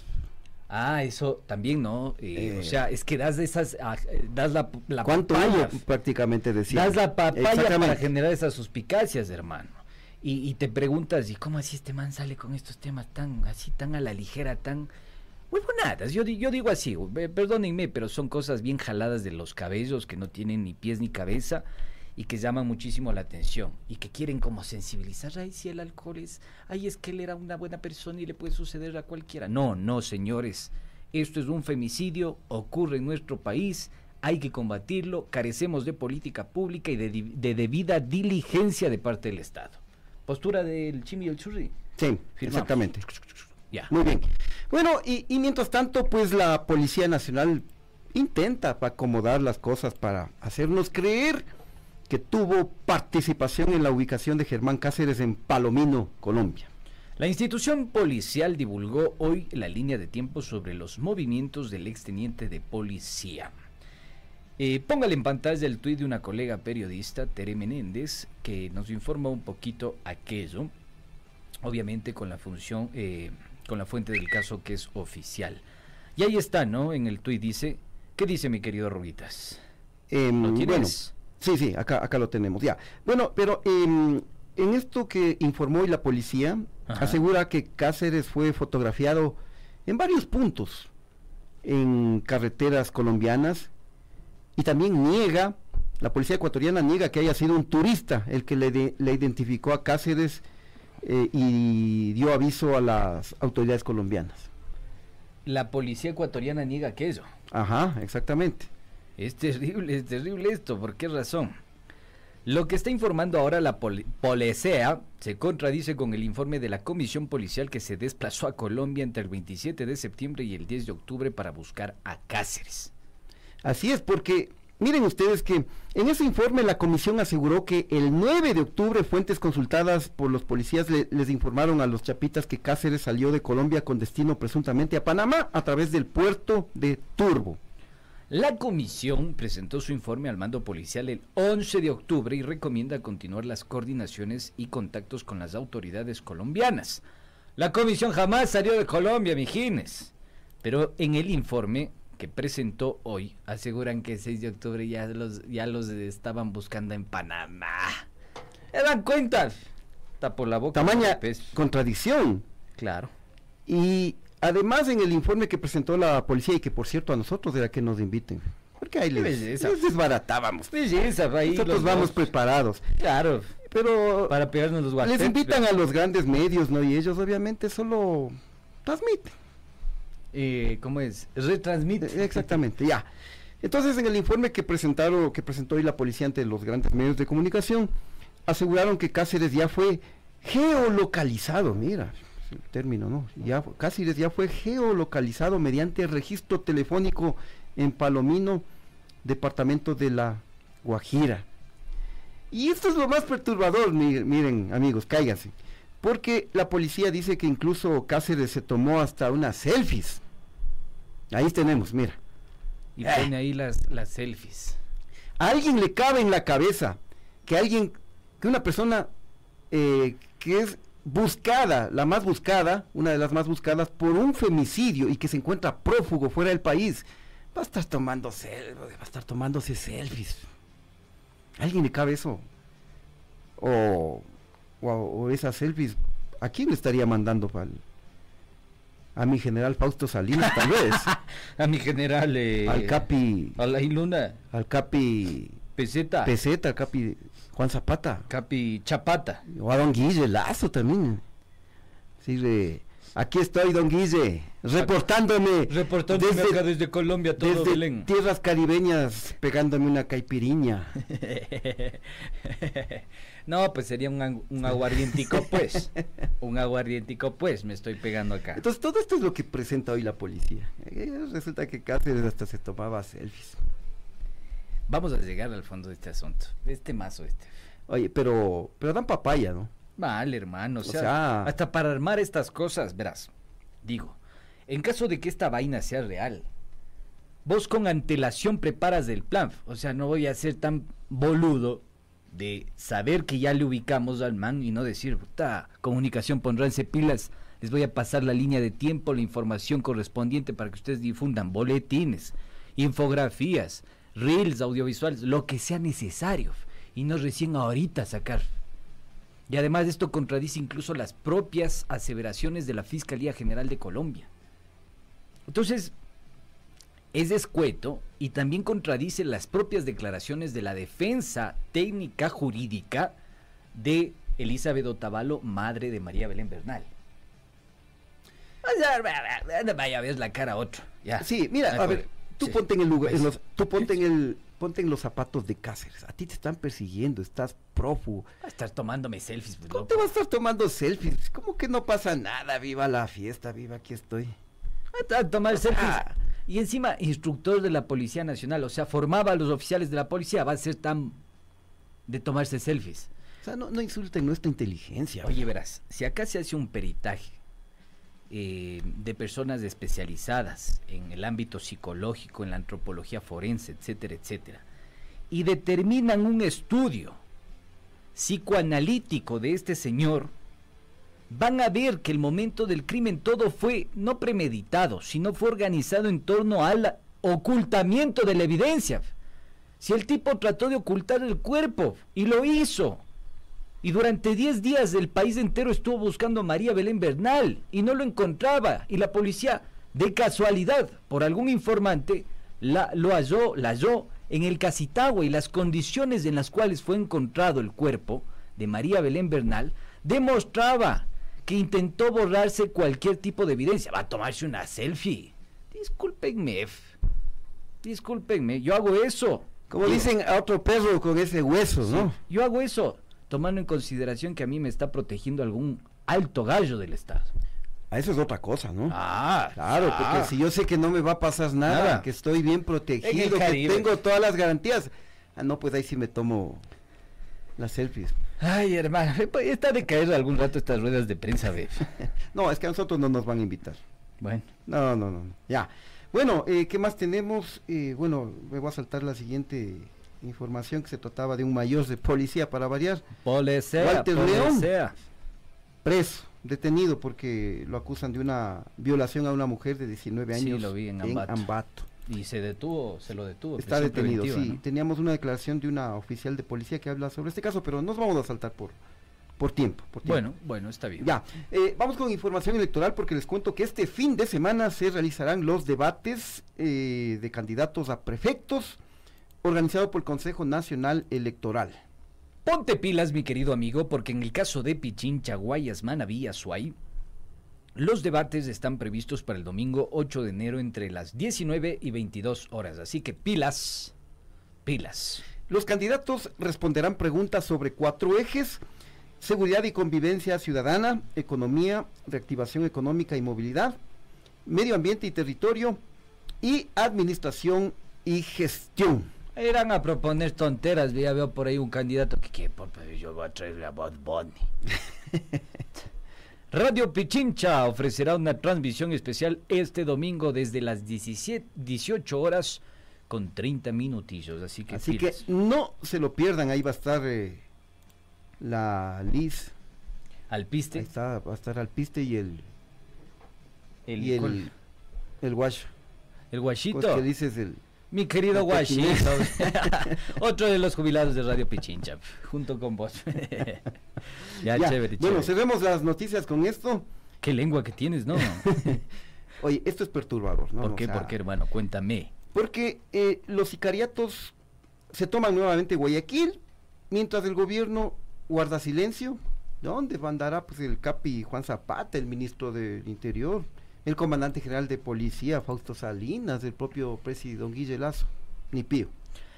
Ah, eso también, ¿no? Eh, Eh, o sea, es que das esas, ah, eh, das la, la ¿Cuánto papaya? Prácticamente decía. das la papaya para generar esas suspicacias, hermano. Y, y te preguntas, ¿y cómo así este man sale con estos temas tan, así, tan a la ligera, tan... Huevonadas, yo, yo digo así, eh, perdónenme, pero son cosas bien jaladas de los cabellos que no tienen ni pies ni cabeza y que llaman muchísimo la atención y que quieren como sensibilizar, ay, si el alcohol es, ay, es que él era una buena persona y le puede suceder a cualquiera. No, no, señores, esto es un femicidio, ocurre en nuestro país, hay que combatirlo, carecemos de política pública y de, de debida diligencia de parte del Estado. Postura del Chimi y el Churri. Sí, Firmamos. exactamente. Ya. Muy bien. Bueno, y, y mientras tanto, pues la Policía Nacional intenta pa- acomodar las cosas para hacernos creer que tuvo participación en la ubicación de Germán Cáceres en Palomino, Colombia. La institución policial divulgó hoy la línea de tiempo sobre los movimientos del exteniente de policía. Eh, póngale en pantalla el tuit de una colega periodista, Tere Menéndez, que nos informa un poquito aquello, obviamente con la función, eh, con la fuente del caso que es oficial. Y ahí está, ¿no? En el tuit dice, ¿qué dice mi querido Rubitas? Em, ¿Lo bueno, tienes? Sí, sí, acá, acá lo tenemos, ya. Bueno, pero em, en esto que informó hoy la policía, Ajá. asegura que Cáceres fue fotografiado en varios puntos, en carreteras colombianas, y también niega, la policía ecuatoriana niega que haya sido un turista el que le, de- le identificó a Cáceres eh, y dio aviso a las autoridades colombianas. La policía ecuatoriana niega aquello. Ajá, exactamente. Es terrible, es terrible esto. ¿Por qué razón? Lo que está informando ahora la policía se contradice con el informe de la comisión policial que se desplazó a Colombia entre el 27 de septiembre y el 10 de octubre para buscar a Cáceres. Así es, porque miren ustedes que en ese informe la comisión aseguró que el 9 de octubre fuentes consultadas por los policías le- les informaron a los chapitas que Cáceres salió de Colombia con destino presuntamente a Panamá a través del puerto de Turbo. La comisión presentó su informe al mando policial el 11 de octubre y recomienda continuar las coordinaciones y contactos con las autoridades colombianas. La comisión jamás salió de Colombia, mijines. Pero en el informe que presentó hoy, aseguran que el 6 de octubre ya los, ya los estaban buscando en Panamá. ¿Se dan cuenta? Tapó la boca. Tamaña contradicción. Claro. Y además en el informe que presentó la policía y que por cierto a nosotros era que nos inviten. Porque ahí les, belleza. les desbaratábamos. Belleza, ahí Nosotros vamos dos. preparados. Claro. Pero Para pegarnos los les guateques. invitan a los grandes medios, ¿no? Y ellos obviamente solo transmiten. Eh, ¿Cómo es? Retransmite. Eh, Exactamente, ya. Entonces, en el informe que presentaron, que presentó hoy la policía ante los grandes medios de comunicación, aseguraron que Cáceres ya fue geolocalizado, mira, el término, ¿no? Ya, Cáceres ya fue geolocalizado mediante registro telefónico en Palomino, departamento de la Guajira. Y esto es lo más perturbador, mi- miren amigos, cáiganse. Porque la policía dice que incluso Cáceres se tomó hasta unas selfies. Ahí tenemos, mira. Y Eh. pone ahí las, las selfies. A alguien le cabe en la cabeza que alguien, que una persona eh, que es buscada, la más buscada, una de las más buscadas por un femicidio y que se encuentra prófugo fuera del país, va a estar tomando va a estar tomándose selfies. ¿A ¿Alguien le cabe eso? O, o, esas selfies, ¿a quién le estaría mandando pal? A mi general Fausto Salinas, tal vez. a mi general. Eh, al Capi. A la Luna. Al Capi. Peseta. Peseta, Capi. Juan Zapata. Capi Chapata. O a Don Guille Lazo también. Sí, aquí estoy, Don Guille, reportándome. Reportándome desde, acá desde Colombia, todo desde tierras caribeñas, pegándome una caipiriña. no, pues sería un, un aguardientico, pues. un aguardientico, pues, me estoy pegando acá. Entonces, todo esto es lo que presenta hoy la policía. Eh, resulta que Cáceres hasta se tomaba selfies. Vamos a llegar al fondo de este asunto. Este mazo este. Oye, pero, pero dan papaya, ¿no? Vale, hermano. O, sea, hasta para armar estas cosas, verás. Digo, en caso de que esta vaina sea real, vos con antelación preparas el plan. O sea, no voy a ser tan boludo de saber que ya le ubicamos al man y no decir, puta, comunicación, pondránse pilas, les voy a pasar la línea de tiempo, la información correspondiente para que ustedes difundan boletines, infografías, reels audiovisuales, lo que sea necesario, y no recién ahorita sacar. Y además esto contradice incluso las propias aseveraciones de la Fiscalía General de Colombia. Entonces, es descueto y también contradice las propias declaraciones de la defensa técnica jurídica de Elizabeth Otavalo, madre de María Belén Bernal. Vaya, ves la cara a otro. Sí, mira, a ver, Tú ponte en el lugar, en los, tú ponte en el, ponte en los zapatos de Cáceres. A ti te están persiguiendo, estás prófugo. Va a estar tomándome selfies. Pues, ¿Cómo te vas a estar tomando selfies? ¿Cómo que no pasa nada? Viva la fiesta, viva, aquí estoy. A tomar selfies. Y encima, instructor de la Policía Nacional, o sea, formaba a los oficiales de la policía, va a ser tan de tomarse selfies. O sea, no, no insulten nuestra inteligencia. Oye, verás, si acá se hace un peritaje eh, de personas especializadas en el ámbito psicológico, en la antropología forense, etcétera, etcétera, y determinan un estudio psicoanalítico de este señor, van a ver que el momento del crimen todo fue no premeditado, sino fue organizado en torno al ocultamiento de la evidencia. Si el tipo trató de ocultar el cuerpo y lo hizo, y durante 10 días el país entero estuvo buscando a María Belén Bernal y no lo encontraba. Y la policía, de casualidad, por algún informante, la, lo halló, la halló en el Casitagua y las condiciones en las cuales fue encontrado el cuerpo de María Belén Bernal demostraba que intentó borrarse cualquier tipo de evidencia. Va a tomarse una selfie. Discúlpenme, discúlpenme, yo hago eso. Como dicen a otro perro con ese hueso, ¿no? Yo hago eso tomando en consideración que a mí me está protegiendo algún alto gallo del Estado. A eso es otra cosa, ¿no? Ah, claro, ah. porque si yo sé que no me va a pasar nada, que estoy bien protegido, que tengo todas las garantías, ah, no, pues ahí sí me tomo las selfies. Ay, hermano, está de caer algún rato estas ruedas de prensa, ve. no, es que a nosotros no nos van a invitar. Bueno. No, no, no, ya. Bueno, eh, ¿qué más tenemos? Eh, bueno, me voy a saltar la siguiente información que se trataba de un mayor de policía para variar. Policía, Walter León, preso, detenido porque lo acusan de una violación a una mujer de 19 años sí, lo vi en, Ambato. Y se detuvo, se lo detuvo. Está detenido, sí. Teníamos una declaración de una oficial de policía que habla sobre este caso, pero nos vamos a saltar por, por tiempo, Bueno, bueno, está bien. Ya, eh, vamos con información electoral porque les cuento que este fin de semana se realizarán los debates eh, de candidatos a prefectos, organizado por el Consejo Nacional Electoral. Ponte pilas, mi querido amigo, porque en el caso de Pichincha, Guayas, Manabí, Azuay, los debates están previstos para el domingo 8 de enero entre las 19 y 22 horas. Así que pilas, pilas. Los candidatos responderán preguntas sobre cuatro ejes. Seguridad y convivencia ciudadana, economía, reactivación económica y movilidad, medio ambiente y territorio y administración y gestión. Irán a proponer tonteras. Ya veo por ahí un candidato que quiere, yo voy a traerle a Bad Bunny. Radio Pichincha ofrecerá una transmisión especial este domingo desde las 17, 18 horas con 30 minutillos. Así que, así que no se lo pierdan. Ahí va a estar eh, la Liz Alpiste. Ahí está, va a estar Alpiste y el. El, y el. El Wash. el ¿Cómo guachito. que dices el.? Mi querido pequinés? Otro de los jubilados de Radio Pichincha, junto con vos. ya, Ya, chévere, Bueno, chévere. cerremos las noticias con esto. Qué lengua que tienes, ¿no? Oye, esto es perturbador, ¿no? ¿Por O qué? sea, ¿Por qué, hermano? Cuéntame. Porque eh, los sicariatos se toman nuevamente Guayaquil, mientras el gobierno guarda silencio. ¿Dónde andará pues el capi Juan Zapata, el ministro del Interior, el comandante general de policía Fausto Salinas, el propio presidente Don Guille Lazo? Ni pío.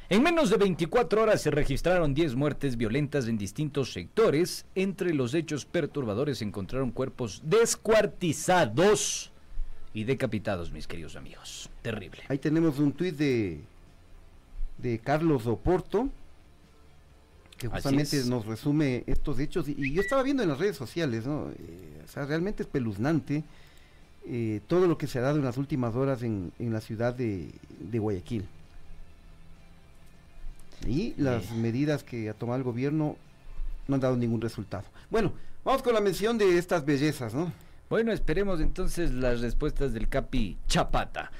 En menos de 24 horas se registraron 10 muertes violentas en distintos sectores. Entre los hechos perturbadores se encontraron cuerpos descuartizados y decapitados, mis queridos amigos. Terrible. Ahí tenemos un tuit de, de Carlos Oporto, que justamente nos resume estos hechos. Y, y yo estaba viendo en las redes sociales, ¿no? Eh, o sea, realmente espeluznante eh, todo lo que se ha dado en las últimas horas en, en la ciudad de, de Guayaquil. Y las Sí. medidas que ha tomado el gobierno no han dado ningún resultado. Bueno, vamos con la mención de estas bellezas, ¿no? Bueno, esperemos entonces las respuestas del Capi Chapata.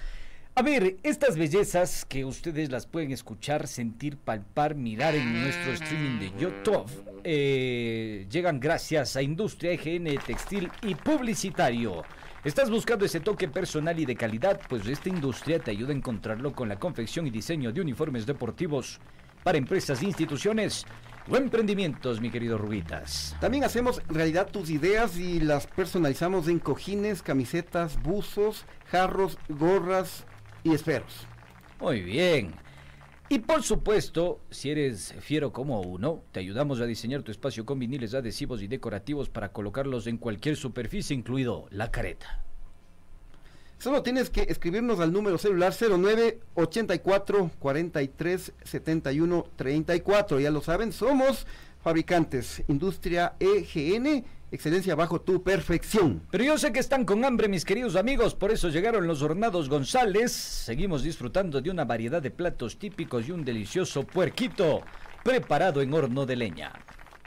A ver, estas bellezas que ustedes las pueden escuchar, sentir, palpar, mirar en nuestro streaming de YouTube, eh, llegan gracias a Industria EGN Textil y Publicitario. ¿Estás buscando ese toque personal y de calidad? Pues esta industria te ayuda a encontrarlo con la confección y diseño de uniformes deportivos para empresas, instituciones o emprendimientos, mi querido Rubitas. También hacemos realidad tus ideas y las personalizamos en cojines, camisetas, buzos, jarros, gorras y esferos. Muy bien. Y por supuesto, si eres fiero como uno, te ayudamos a diseñar tu espacio con viniles adhesivos y decorativos para colocarlos en cualquier superficie, incluido la careta. Solo tienes que escribirnos al número celular 09 84 43 71 34. Ya lo saben, somos fabricantes, industria EGN, excelencia bajo tu perfección. Pero yo sé que están con hambre, mis queridos amigos, por eso llegaron los hornados González. Seguimos disfrutando de una variedad de platos típicos y un delicioso puerquito preparado en horno de leña.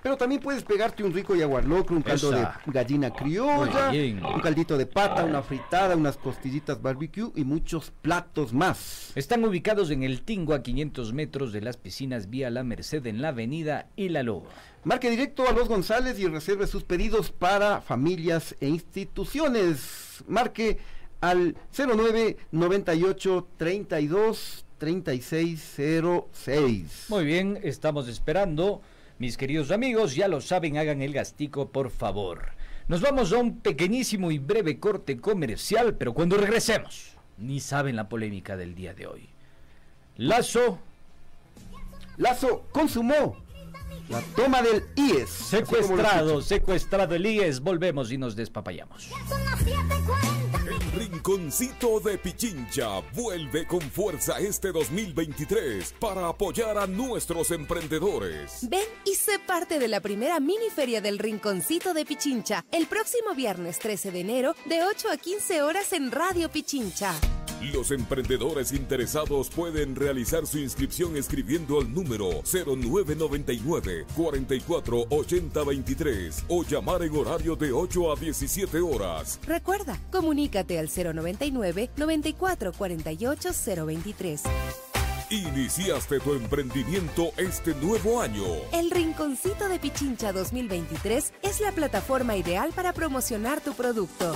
Pero también puedes pegarte un rico yaguarlocro, un caldo Esa. de gallina criolla, un caldito de pata, una fritada, unas costillitas barbecue y muchos platos más. Están ubicados en el Tingo a 500 metros de las piscinas vía La Merced en la avenida Ilalo. Marque directo a los González y reserve sus pedidos para familias e instituciones. Marque al 09 98 32 3606. Muy bien, estamos esperando. Mis queridos amigos, ya lo saben, hagan el gastico, por favor. Nos vamos a un pequeñísimo y breve corte comercial, pero cuando regresemos, ni saben la polémica del día de hoy. Lazo Lazo consumó la toma del IES. secuestrado, secuestrado el IES. Volvemos y nos despapayamos. El Rinconcito de Pichincha vuelve con fuerza este 2023 para apoyar a nuestros emprendedores. Ven y sé parte de la primera mini feria del Rinconcito de Pichincha el próximo viernes 13 de enero de 8 a 15 horas en Radio Pichincha. Los emprendedores interesados pueden realizar su inscripción escribiendo al número 0999 44 80 23 o llamar en horario de 8 a 17 horas. Recuerda, comunícate al 099 94 48 023. Iniciaste tu emprendimiento este nuevo año. El Rinconcito de Pichincha 2023 es la plataforma ideal para promocionar tu producto.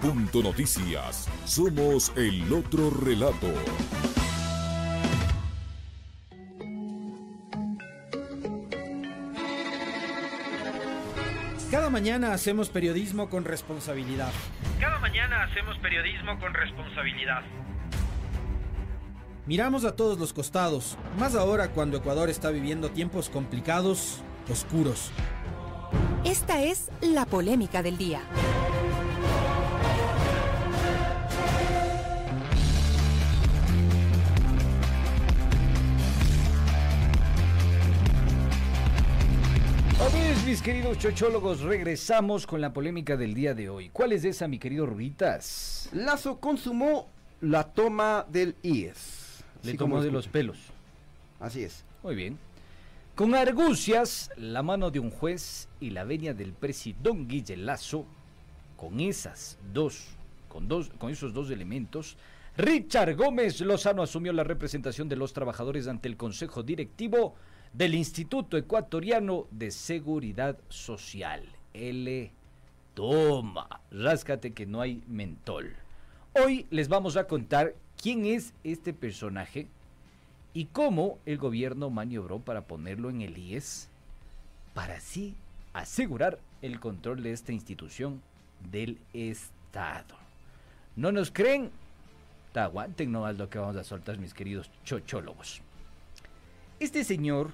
Punto Noticias. Somos el otro relato. Cada mañana hacemos periodismo con responsabilidad. Cada mañana hacemos periodismo con responsabilidad. Miramos a todos los costados, más ahora cuando Ecuador está viviendo tiempos complicados, oscuros. Esta es la polémica del día. A ver, mis queridos chochólogos, regresamos con la polémica del día de hoy. ¿Cuál es esa, mi querido Ruitas? Lazo consumó la toma del IES. Le tomó de escucha. los pelos. Así es. Muy bien. Con argucias, la mano de un juez y la venia del presidón Guille Lazo, con esas dos, con dos, con esos dos elementos, Richard Gómez Lozano asumió la representación de los trabajadores ante el Consejo Directivo del Instituto Ecuatoriano de Seguridad Social. L. Toma, ráscate que no hay mentol. Hoy les vamos a contar quién es este personaje y cómo el gobierno maniobró para ponerlo en el IES para así asegurar el control de esta institución del Estado. ¿No nos creen? Aguanten nomás lo que vamos a soltar, mis queridos chochólogos. Este señor,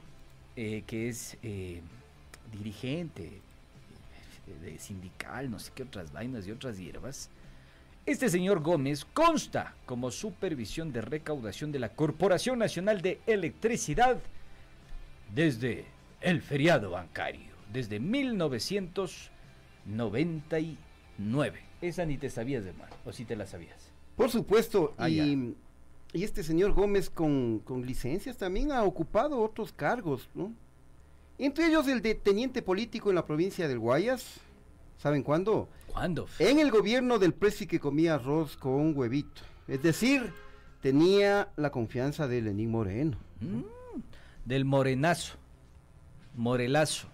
eh, que es eh, dirigente eh, de sindical, no sé qué otras vainas y otras hierbas, este señor Gómez consta como supervisión de recaudación de la Corporación Nacional de Electricidad desde el feriado bancario, desde 1999. Esa ni te sabías, hermano, o si te la sabías. Por supuesto, Ah, y, y este señor Gómez con, con licencias también ha ocupado otros cargos, ¿no? Entre ellos el de teniente político en la provincia del Guayas. ¿Saben cuándo? ¿Cuándo? En el gobierno del presi que comía arroz con huevito. Es decir, tenía la confianza de Lenín Moreno. Mm, del morenazo, morelazo.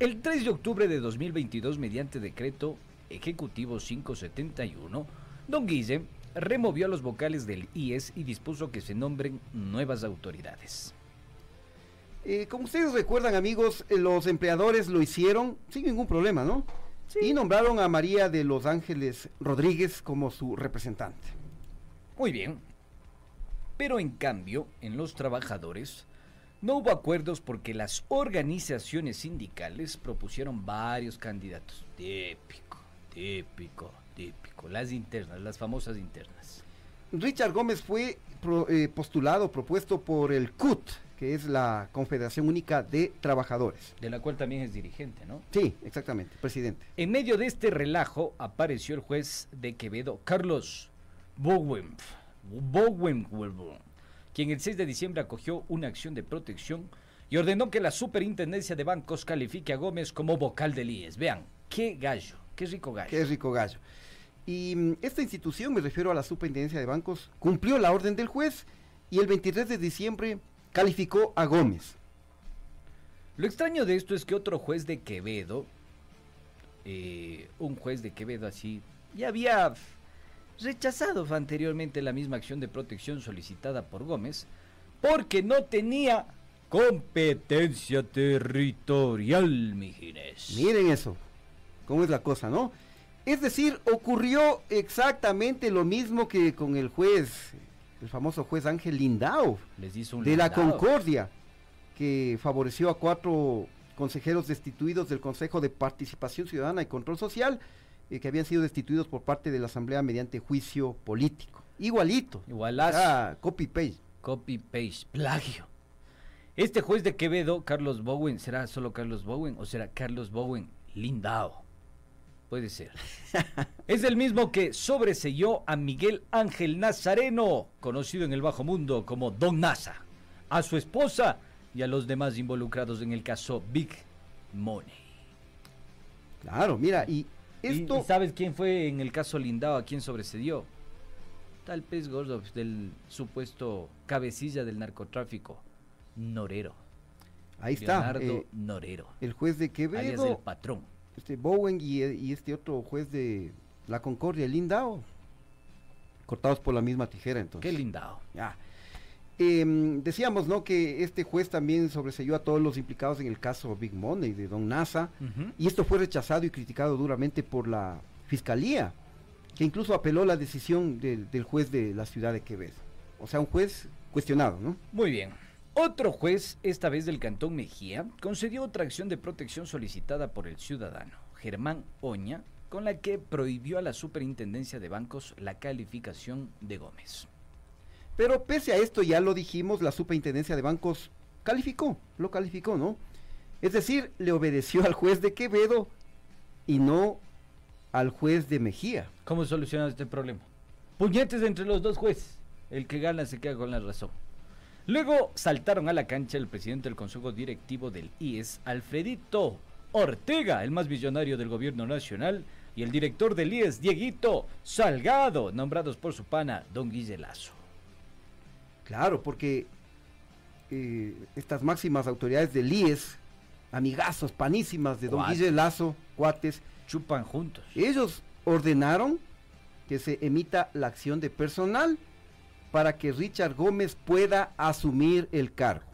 El 3 de octubre de 2022, mediante decreto ejecutivo 571, don Guille removió a los vocales del IES y dispuso que se nombren nuevas autoridades. Eh, como ustedes recuerdan, amigos, eh, los empleadores lo hicieron sin ningún problema, ¿no? Y nombraron a María de los Ángeles Rodríguez como su representante. Muy bien. Pero en cambio, en los trabajadores no hubo acuerdos porque las organizaciones sindicales propusieron varios candidatos. Típico, típico, típico. Las internas, las famosas internas. Richard Gómez fue pro- eh, postulado, propuesto por el CUT, que es la Confederación Única de Trabajadores. De la cual también es dirigente, ¿no? Sí, exactamente, presidente. En medio de este relajo apareció el juez de Quevedo, Carlos Bowen, quien el 6 de diciembre acogió una acción de protección y ordenó que la superintendencia de bancos califique a Gómez como vocal del IES. Vean, qué gallo, qué rico gallo. Qué rico gallo. Y mm, esta institución, me refiero a la Superintendencia de Bancos, cumplió la orden del juez y el 23 de diciembre calificó a Gómez. Lo extraño de esto es que otro juez de Quevedo, eh, un juez de Quevedo así, ya había rechazado anteriormente la misma acción de protección solicitada por Gómez porque no tenía competencia territorial, mijines. Miren eso, cómo es la cosa, ¿no? Es decir, ocurrió exactamente lo mismo que con el juez, el famoso juez Ángel Lindao, Les hizo un de la. Concordia, que favoreció a cuatro consejeros destituidos del Consejo de Participación Ciudadana y Control Social, eh, que habían sido destituidos por parte de la Asamblea mediante juicio político. Igualito. Igualazo. Ah, copy paste. Copy paste, plagio. Este juez de Quevedo, Carlos Bowen, ¿será solo Carlos Bowen o será Carlos Bowen Lindao? Puede ser. es el mismo que sobreseyó a Miguel Ángel Nazareno, conocido en el bajo mundo como Don Nasa, a su esposa y a los demás involucrados en el caso Big Money. Claro, mira, y ¿Y- esto... ¿Y, sabes quién fue en el caso Lindao a quién sobrecedió? Tal pez gordo del supuesto cabecilla del narcotráfico, Norero. Ahí está. Leonardo eh, Norero. el juez de alias Quevedo, el patrón. Este Bowen y, y este otro juez de la Concordia, Lindao, cortados por la misma tijera entonces. Qué lindao. Ya. Em, decíamos, ¿no? Que este juez también sobreseyó a todos los implicados en el caso Big Money de Don Nasa. Y esto fue rechazado y criticado duramente por la fiscalía, que incluso apeló la decisión del, del juez de la ciudad de Quevedo. O sea, un juez cuestionado, ¿no? Muy bien. Otro juez, esta vez del Cantón Mejía, concedió otra acción de protección solicitada por el ciudadano, Germán Oña, con la que prohibió a la Superintendencia de Bancos la calificación de Gómez. Pero pese a esto, ya lo dijimos, la Superintendencia de Bancos calificó, lo calificó, ¿no? Es decir, le obedeció al juez de Quevedo y no al juez de Mejía. ¿Cómo solucionar este problema? Puñetes entre los dos jueces. El que gana se queda con la razón. Luego saltaron a la cancha el presidente del Consejo Directivo del IES, Alfredito Ortega, el más visionario del gobierno nacional, y el director del IES, Dieguito Salgado, nombrados por su pana, don Guille Lazo. Claro, porque eh, estas máximas autoridades del IES, amigazos, panísimas de don Cuates. Guille Lazo, cuates, Chupan juntos. ellos ordenaron que se emita la acción de personal para que Richard Gómez pueda asumir el cargo.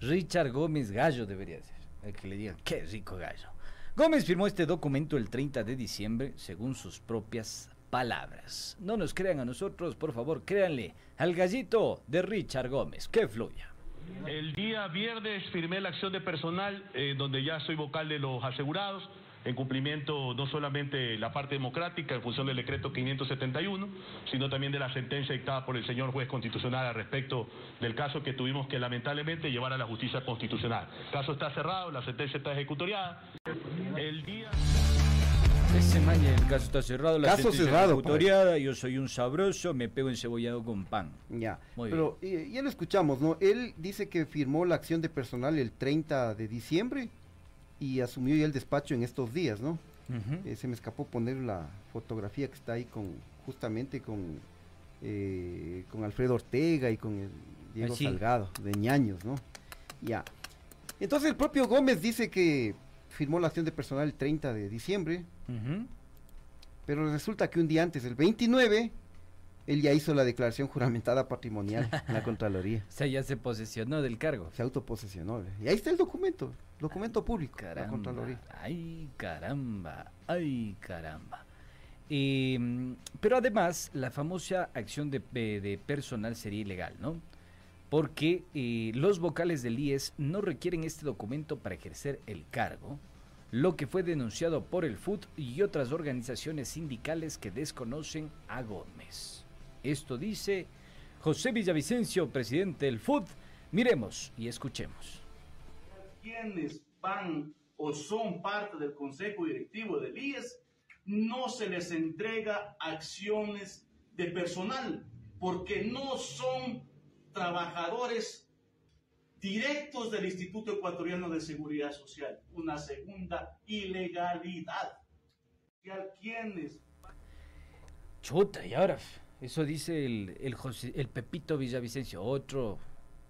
Richard Gómez Gallo debería ser. El que le diga, qué rico gallo. Gómez firmó este documento el 30 de diciembre, según sus propias palabras. No nos crean a nosotros, por favor, créanle al gallito de Richard Gómez. Que fluya. El día viernes firmé la acción de personal, eh, donde ya soy vocal de los asegurados, en cumplimiento no solamente de la parte democrática en función del decreto 571, sino también de la sentencia dictada por el señor juez constitucional al respecto del caso que tuvimos que lamentablemente llevar a la justicia constitucional. El caso está cerrado, la sentencia está ejecutoriada. El día... Ese mañana el caso está cerrado, la Caso sentencia cerrado, ejecutoriada, yo soy un sabroso, me pego encebollado con pan. Ya, Muy pero eh, ya lo escuchamos, ¿no? Él dice que firmó la acción de personal el 30 de diciembre y asumió ya el despacho en estos días, ¿no? Eh, se me escapó poner la fotografía que está ahí con justamente con eh, con Alfredo Ortega y con el Diego sí. Salgado de ñaños, ¿no? Ya. Entonces el propio Gómez dice que firmó la acción de personal el 30 de diciembre, pero resulta que un día antes, el 29, él ya hizo la declaración juramentada patrimonial en la Contraloría. O sea, ya se posesionó del cargo. Se autoposesionó. Y ahí está el documento, documento público, la Caramba. Contraloría. Ay, caramba. Ay, caramba. Eh, pero además, la famosa acción de, de- de personal sería ilegal, ¿no? Porque eh, los vocales del IES no requieren este documento para ejercer el cargo, lo que fue denunciado por el FUT y otras organizaciones sindicales que desconocen a Gómez. Esto dice José Villavicencio, presidente del FUT. Miremos y escuchemos. quienes van o son parte del consejo directivo del IES, no se les entrega acciones de personal, porque no son trabajadores directos del Instituto Ecuatoriano de Seguridad Social. Una segunda ilegalidad. Y a quienes Chuta, y ahora, eso dice el, el, José- el Pepito Villavicencio, otro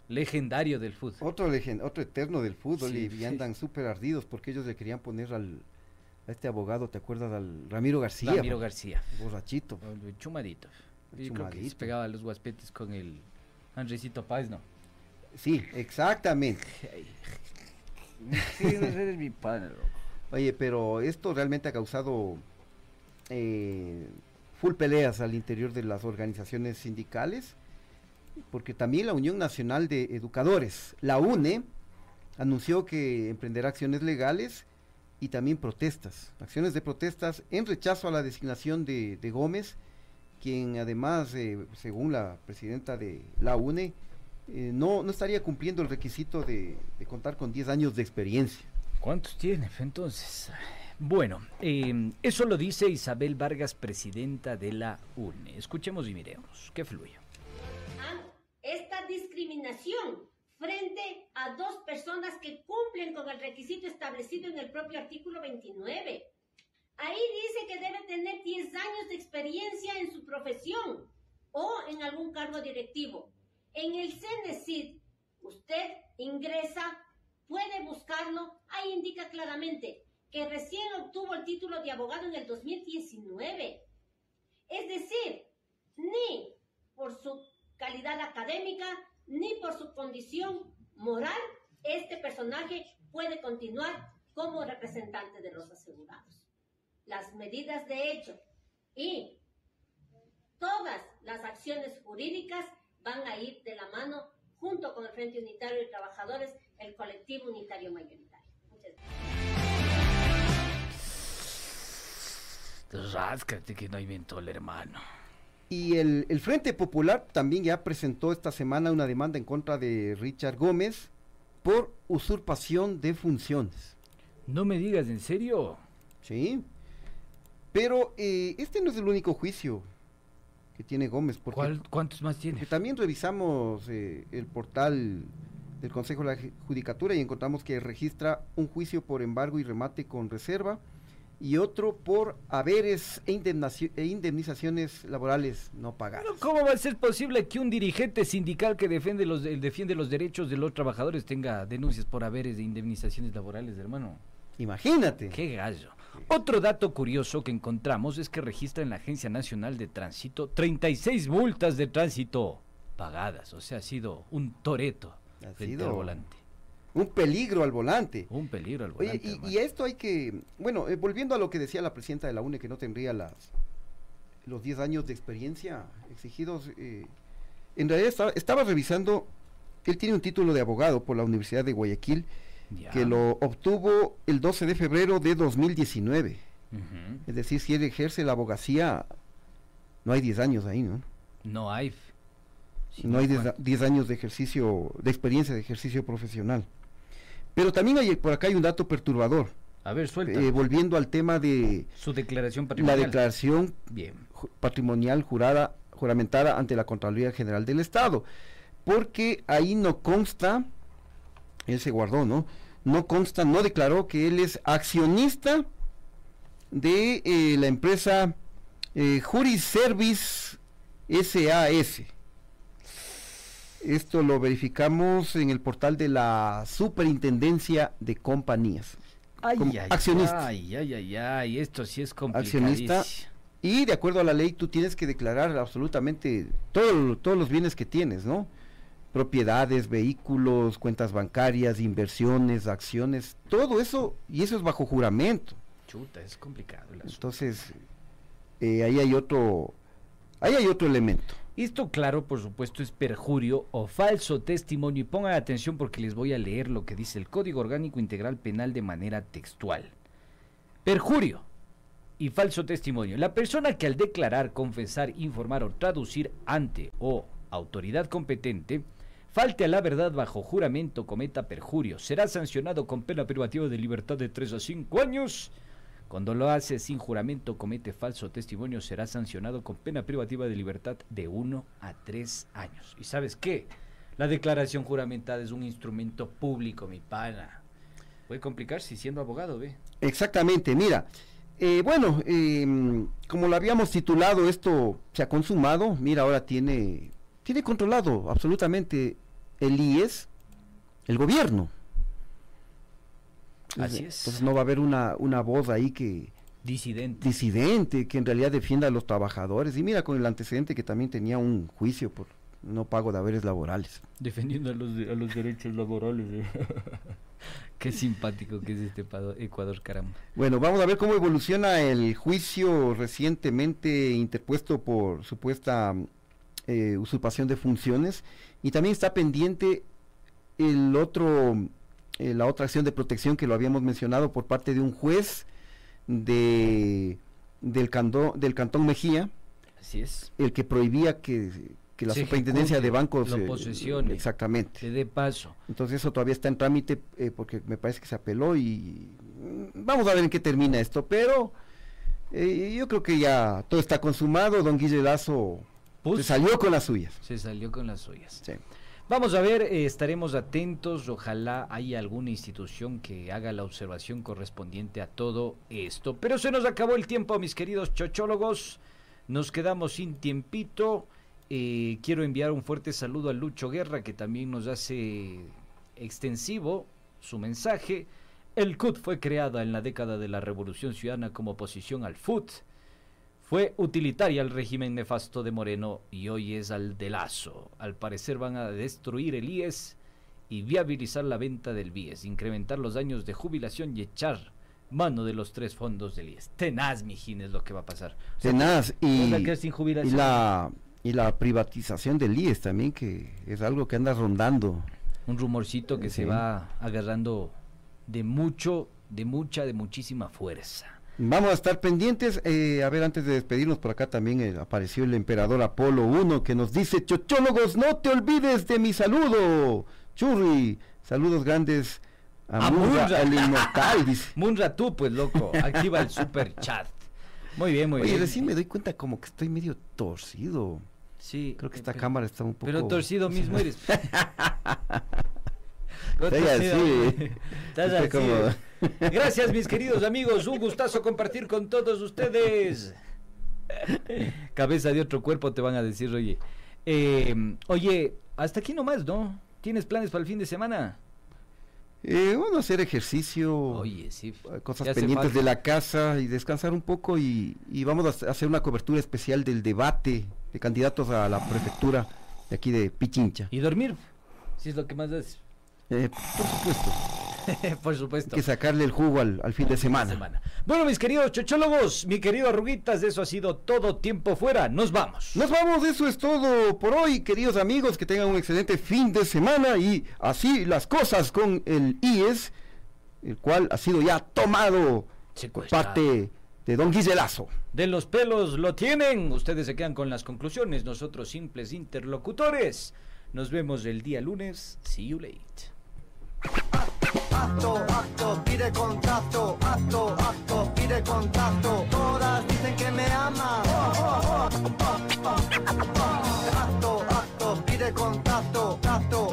legendario del fútbol. Otro, legen- otro eterno del fútbol Sí, y, sí. y andan súper ardidos porque ellos le querían poner al, a este abogado, ¿te acuerdas? Al Ramiro García. Ramiro pues, García. Borrachito. Chumadito. Yo creo que se chumadito. pegaba los guaspetes con el Andresito Paz, ¿no? Sí, exactamente. eres mi padre, Oye, pero esto realmente ha causado eh, full peleas al interior de las organizaciones sindicales, porque también la Unión Nacional de Educadores, la UNE, anunció que emprenderá acciones legales y también protestas, acciones de protestas en rechazo a la designación de, Gómez, quien además, eh, según la presidenta de la UNE, eh, no, no estaría cumpliendo el requisito de, de contar con 10 años de experiencia. ¿Cuántos tiene entonces? Bueno, eh, eso lo dice Isabel Vargas, presidenta de la UNE. Escuchemos y miremos. Que fluya. esta discriminación frente a dos personas que cumplen con el requisito establecido en el propio artículo 29. Ahí dice que debe tener 10 años de experiencia en su profesión o en algún cargo directivo. En el CENESID, usted ingresa, puede buscarlo, ahí indica claramente que recién obtuvo el título de abogado en el 2019. Es decir, ni por su calidad académica ni por su condición moral, este personaje puede continuar como representante de los asegurados. Las medidas de hecho y todas las acciones jurídicas van a ir de la mano junto con el Frente Unitario de Trabajadores, el colectivo unitario mayoritario. Ráscate que no hay viento, hermano. Y el, el, Frente Popular también ya presentó esta semana una demanda en contra de Richard Gómez por usurpación de funciones. No me digas, ¿en serio? Sí. Pero eh, este no es el único juicio que tiene Gómez. Porque, ¿Cuál, ¿Cuántos más tiene? También revisamos eh, el portal del Consejo de la Judicatura y encontramos que registra un juicio por embargo y remate con reserva y otro por haberes e, e indemnizaciones laborales no pagadas. ¿Cómo va a ser posible que un dirigente sindical que defiende los, defiende los derechos de los trabajadores tenga denuncias por haberes e indemnizaciones laborales, hermano? Imagínate. Qué gallo. Otro dato curioso que encontramos es que registra en la Agencia Nacional de Tránsito 36 multas de tránsito pagadas. O sea, ha sido un toreto frente al volante. Un peligro al volante. Un peligro al volante. Oye, y, y, esto hay que. Bueno, eh, volviendo a lo que decía la presidenta de la UNE, que no tendría las los 10 años de experiencia exigidos. Eh, en realidad estaba, estaba revisando. Él tiene un título de abogado por la Universidad de Guayaquil ya. que lo obtuvo el 12 de febrero de 2019. Uh -huh. Es decir, si él ejerce la abogacía, no hay 10 años ahí, ¿no? No hay. No, no hay 10 años de ejercicio, de experiencia de ejercicio profesional. Pero también hay, por acá hay un dato perturbador. A ver, suelta. Eh, volviendo al tema de su declaración patrimonial. La declaración Bien. patrimonial jurada, juramentada ante la Contraloría General del Estado. Porque ahí no consta, él se guardó, ¿no? No consta, no declaró que él es accionista de eh, la empresa eh, Juriservice SAS. Esto lo verificamos en el portal de la Superintendencia de Compañías. Ay, Como ay, accionista. Ay, ay, ay, ay, esto sí es Accionista. Y de acuerdo a la ley, tú tienes que declarar absolutamente todo, todos los bienes que tienes, ¿no? Propiedades, vehículos, cuentas bancarias, inversiones, acciones, todo eso, y eso es bajo juramento. Chuta, es complicado el. Entonces, eh, ahí hay otro, ahí hay otro elemento. Esto, claro, por supuesto, es perjurio o falso testimonio. Y pongan atención porque les voy a leer lo que dice el Código Orgánico Integral Penal de manera textual. Perjurio y falso testimonio. La persona que al declarar, confesar, informar o traducir ante o autoridad competente falte a la verdad bajo juramento, cometa perjurio, será sancionado con pena privativa de libertad de 3 a 5 años. Cuando lo hace sin juramento, comete falso testimonio, será sancionado con pena privativa de libertad de 1 a 3 años. ¿Y sabes qué? La declaración juramentada es un instrumento público, mi pana. Puede complicarse siendo abogado, ¿ve? Exactamente, mira. Eh, bueno, eh, como lo habíamos titulado, esto se ha consumado. Mira, ahora tiene, tiene controlado absolutamente el IES, el gobierno. Así es. Entonces no va a haber una, una voz ahí que... Disidente. Disidente, que en realidad defienda a los trabajadores. Y mira, con el antecedente que también tenía un juicio por no pago de haberes laborales. Defendiendo a los, a los derechos laborales. ¿eh? Qué simpático que es este Ecuador, caramba. Bueno, vamos a ver cómo evoluciona el juicio recientemente interpuesto por supuesta eh, usurpación de funciones. Y también está pendiente el otro eh, la otra acción de protección que lo habíamos mencionado por parte de un juez de del, cando, del cantón Mejía. Así es. El que prohibía que, que la Se superintendencia de bancos... lo eh, exactamente. Se dé paso. Entonces eso todavía está en trámite eh, porque me parece que se apeló y vamos a ver en qué termina esto, pero eh, yo creo que ya todo está consumado, don Guille Lazo se salió con las suyas. Se salió con las suyas. Sí. Vamos a ver, eh, estaremos atentos, ojalá haya alguna institución que haga la observación correspondiente a todo esto. Pero se nos acabó el tiempo, mis queridos chochólogos, nos quedamos sin tiempito. Eh, quiero enviar un fuerte saludo a Lucho Guerra, que también nos hace extensivo su mensaje. El CUT fue creada en la década de la Revolución Ciudadana como oposición al FUT. Fue utilitaria al régimen nefasto de Moreno y hoy es al de Lazo. Al parecer van a destruir el IES y viabilizar la venta del BIES, incrementar los años de jubilación y echar mano de los tres fondos del IES. Tenaz, mijín, es lo que va a pasar. O sea, Tenaz y, a la, Y la privatización del IES también, que es algo que anda rondando. Un rumorcito que Sí. se va agarrando de mucho, de mucha, de muchísima fuerza. Vamos a estar pendientes. eh, a ver, antes de despedirnos por acá también eh, apareció el emperador Apolo 1 que nos dice, chochólogos, no te olvides de mi saludo. Churri, saludos grandes a, A Munra, Munra. el inmortal, dice. Munra tú, pues loco, activa el super chat. Muy bien, muy Oye, bien. recién me doy cuenta como que estoy medio torcido. Sí. Creo que esta pero- cámara está un poco... Pero torcido mismo eres. Así. Así. como- Gracias, mis queridos amigos. Un gustazo compartir con todos ustedes. Cabeza de otro cuerpo te van a decir, oye. Eh, oye, hasta aquí nomás, ¿no? ¿Tienes planes para el fin de semana? Eh, bueno, hacer ejercicio. Oye, sí. Cosas pendientes de la casa y descansar un poco y, y vamos a hacer- una cobertura especial del debate de candidatos a la prefectura de aquí de Pichincha. Y dormir, si es lo que más das. Eh, por supuesto, Por supuesto. hay que sacarle el jugo al, al fin de semana. Bueno, mis queridos chochólogos, mi querido Arruguitas, eso ha sido todo tiempo fuera. Nos vamos. Nos vamos, eso es todo por hoy, queridos amigos, que tengan un excelente fin de semana y así las cosas con el IES, el cual ha sido ya tomado parte de Don Guiselazo. De los pelos lo tienen. Ustedes se quedan con las conclusiones. Nosotros simples interlocutores. Nos vemos el día lunes. See you late. Acto, acto, pide contacto, acto, acto, pide contacto. Todas dicen que me aman. Acto, acto, pide contacto, acto.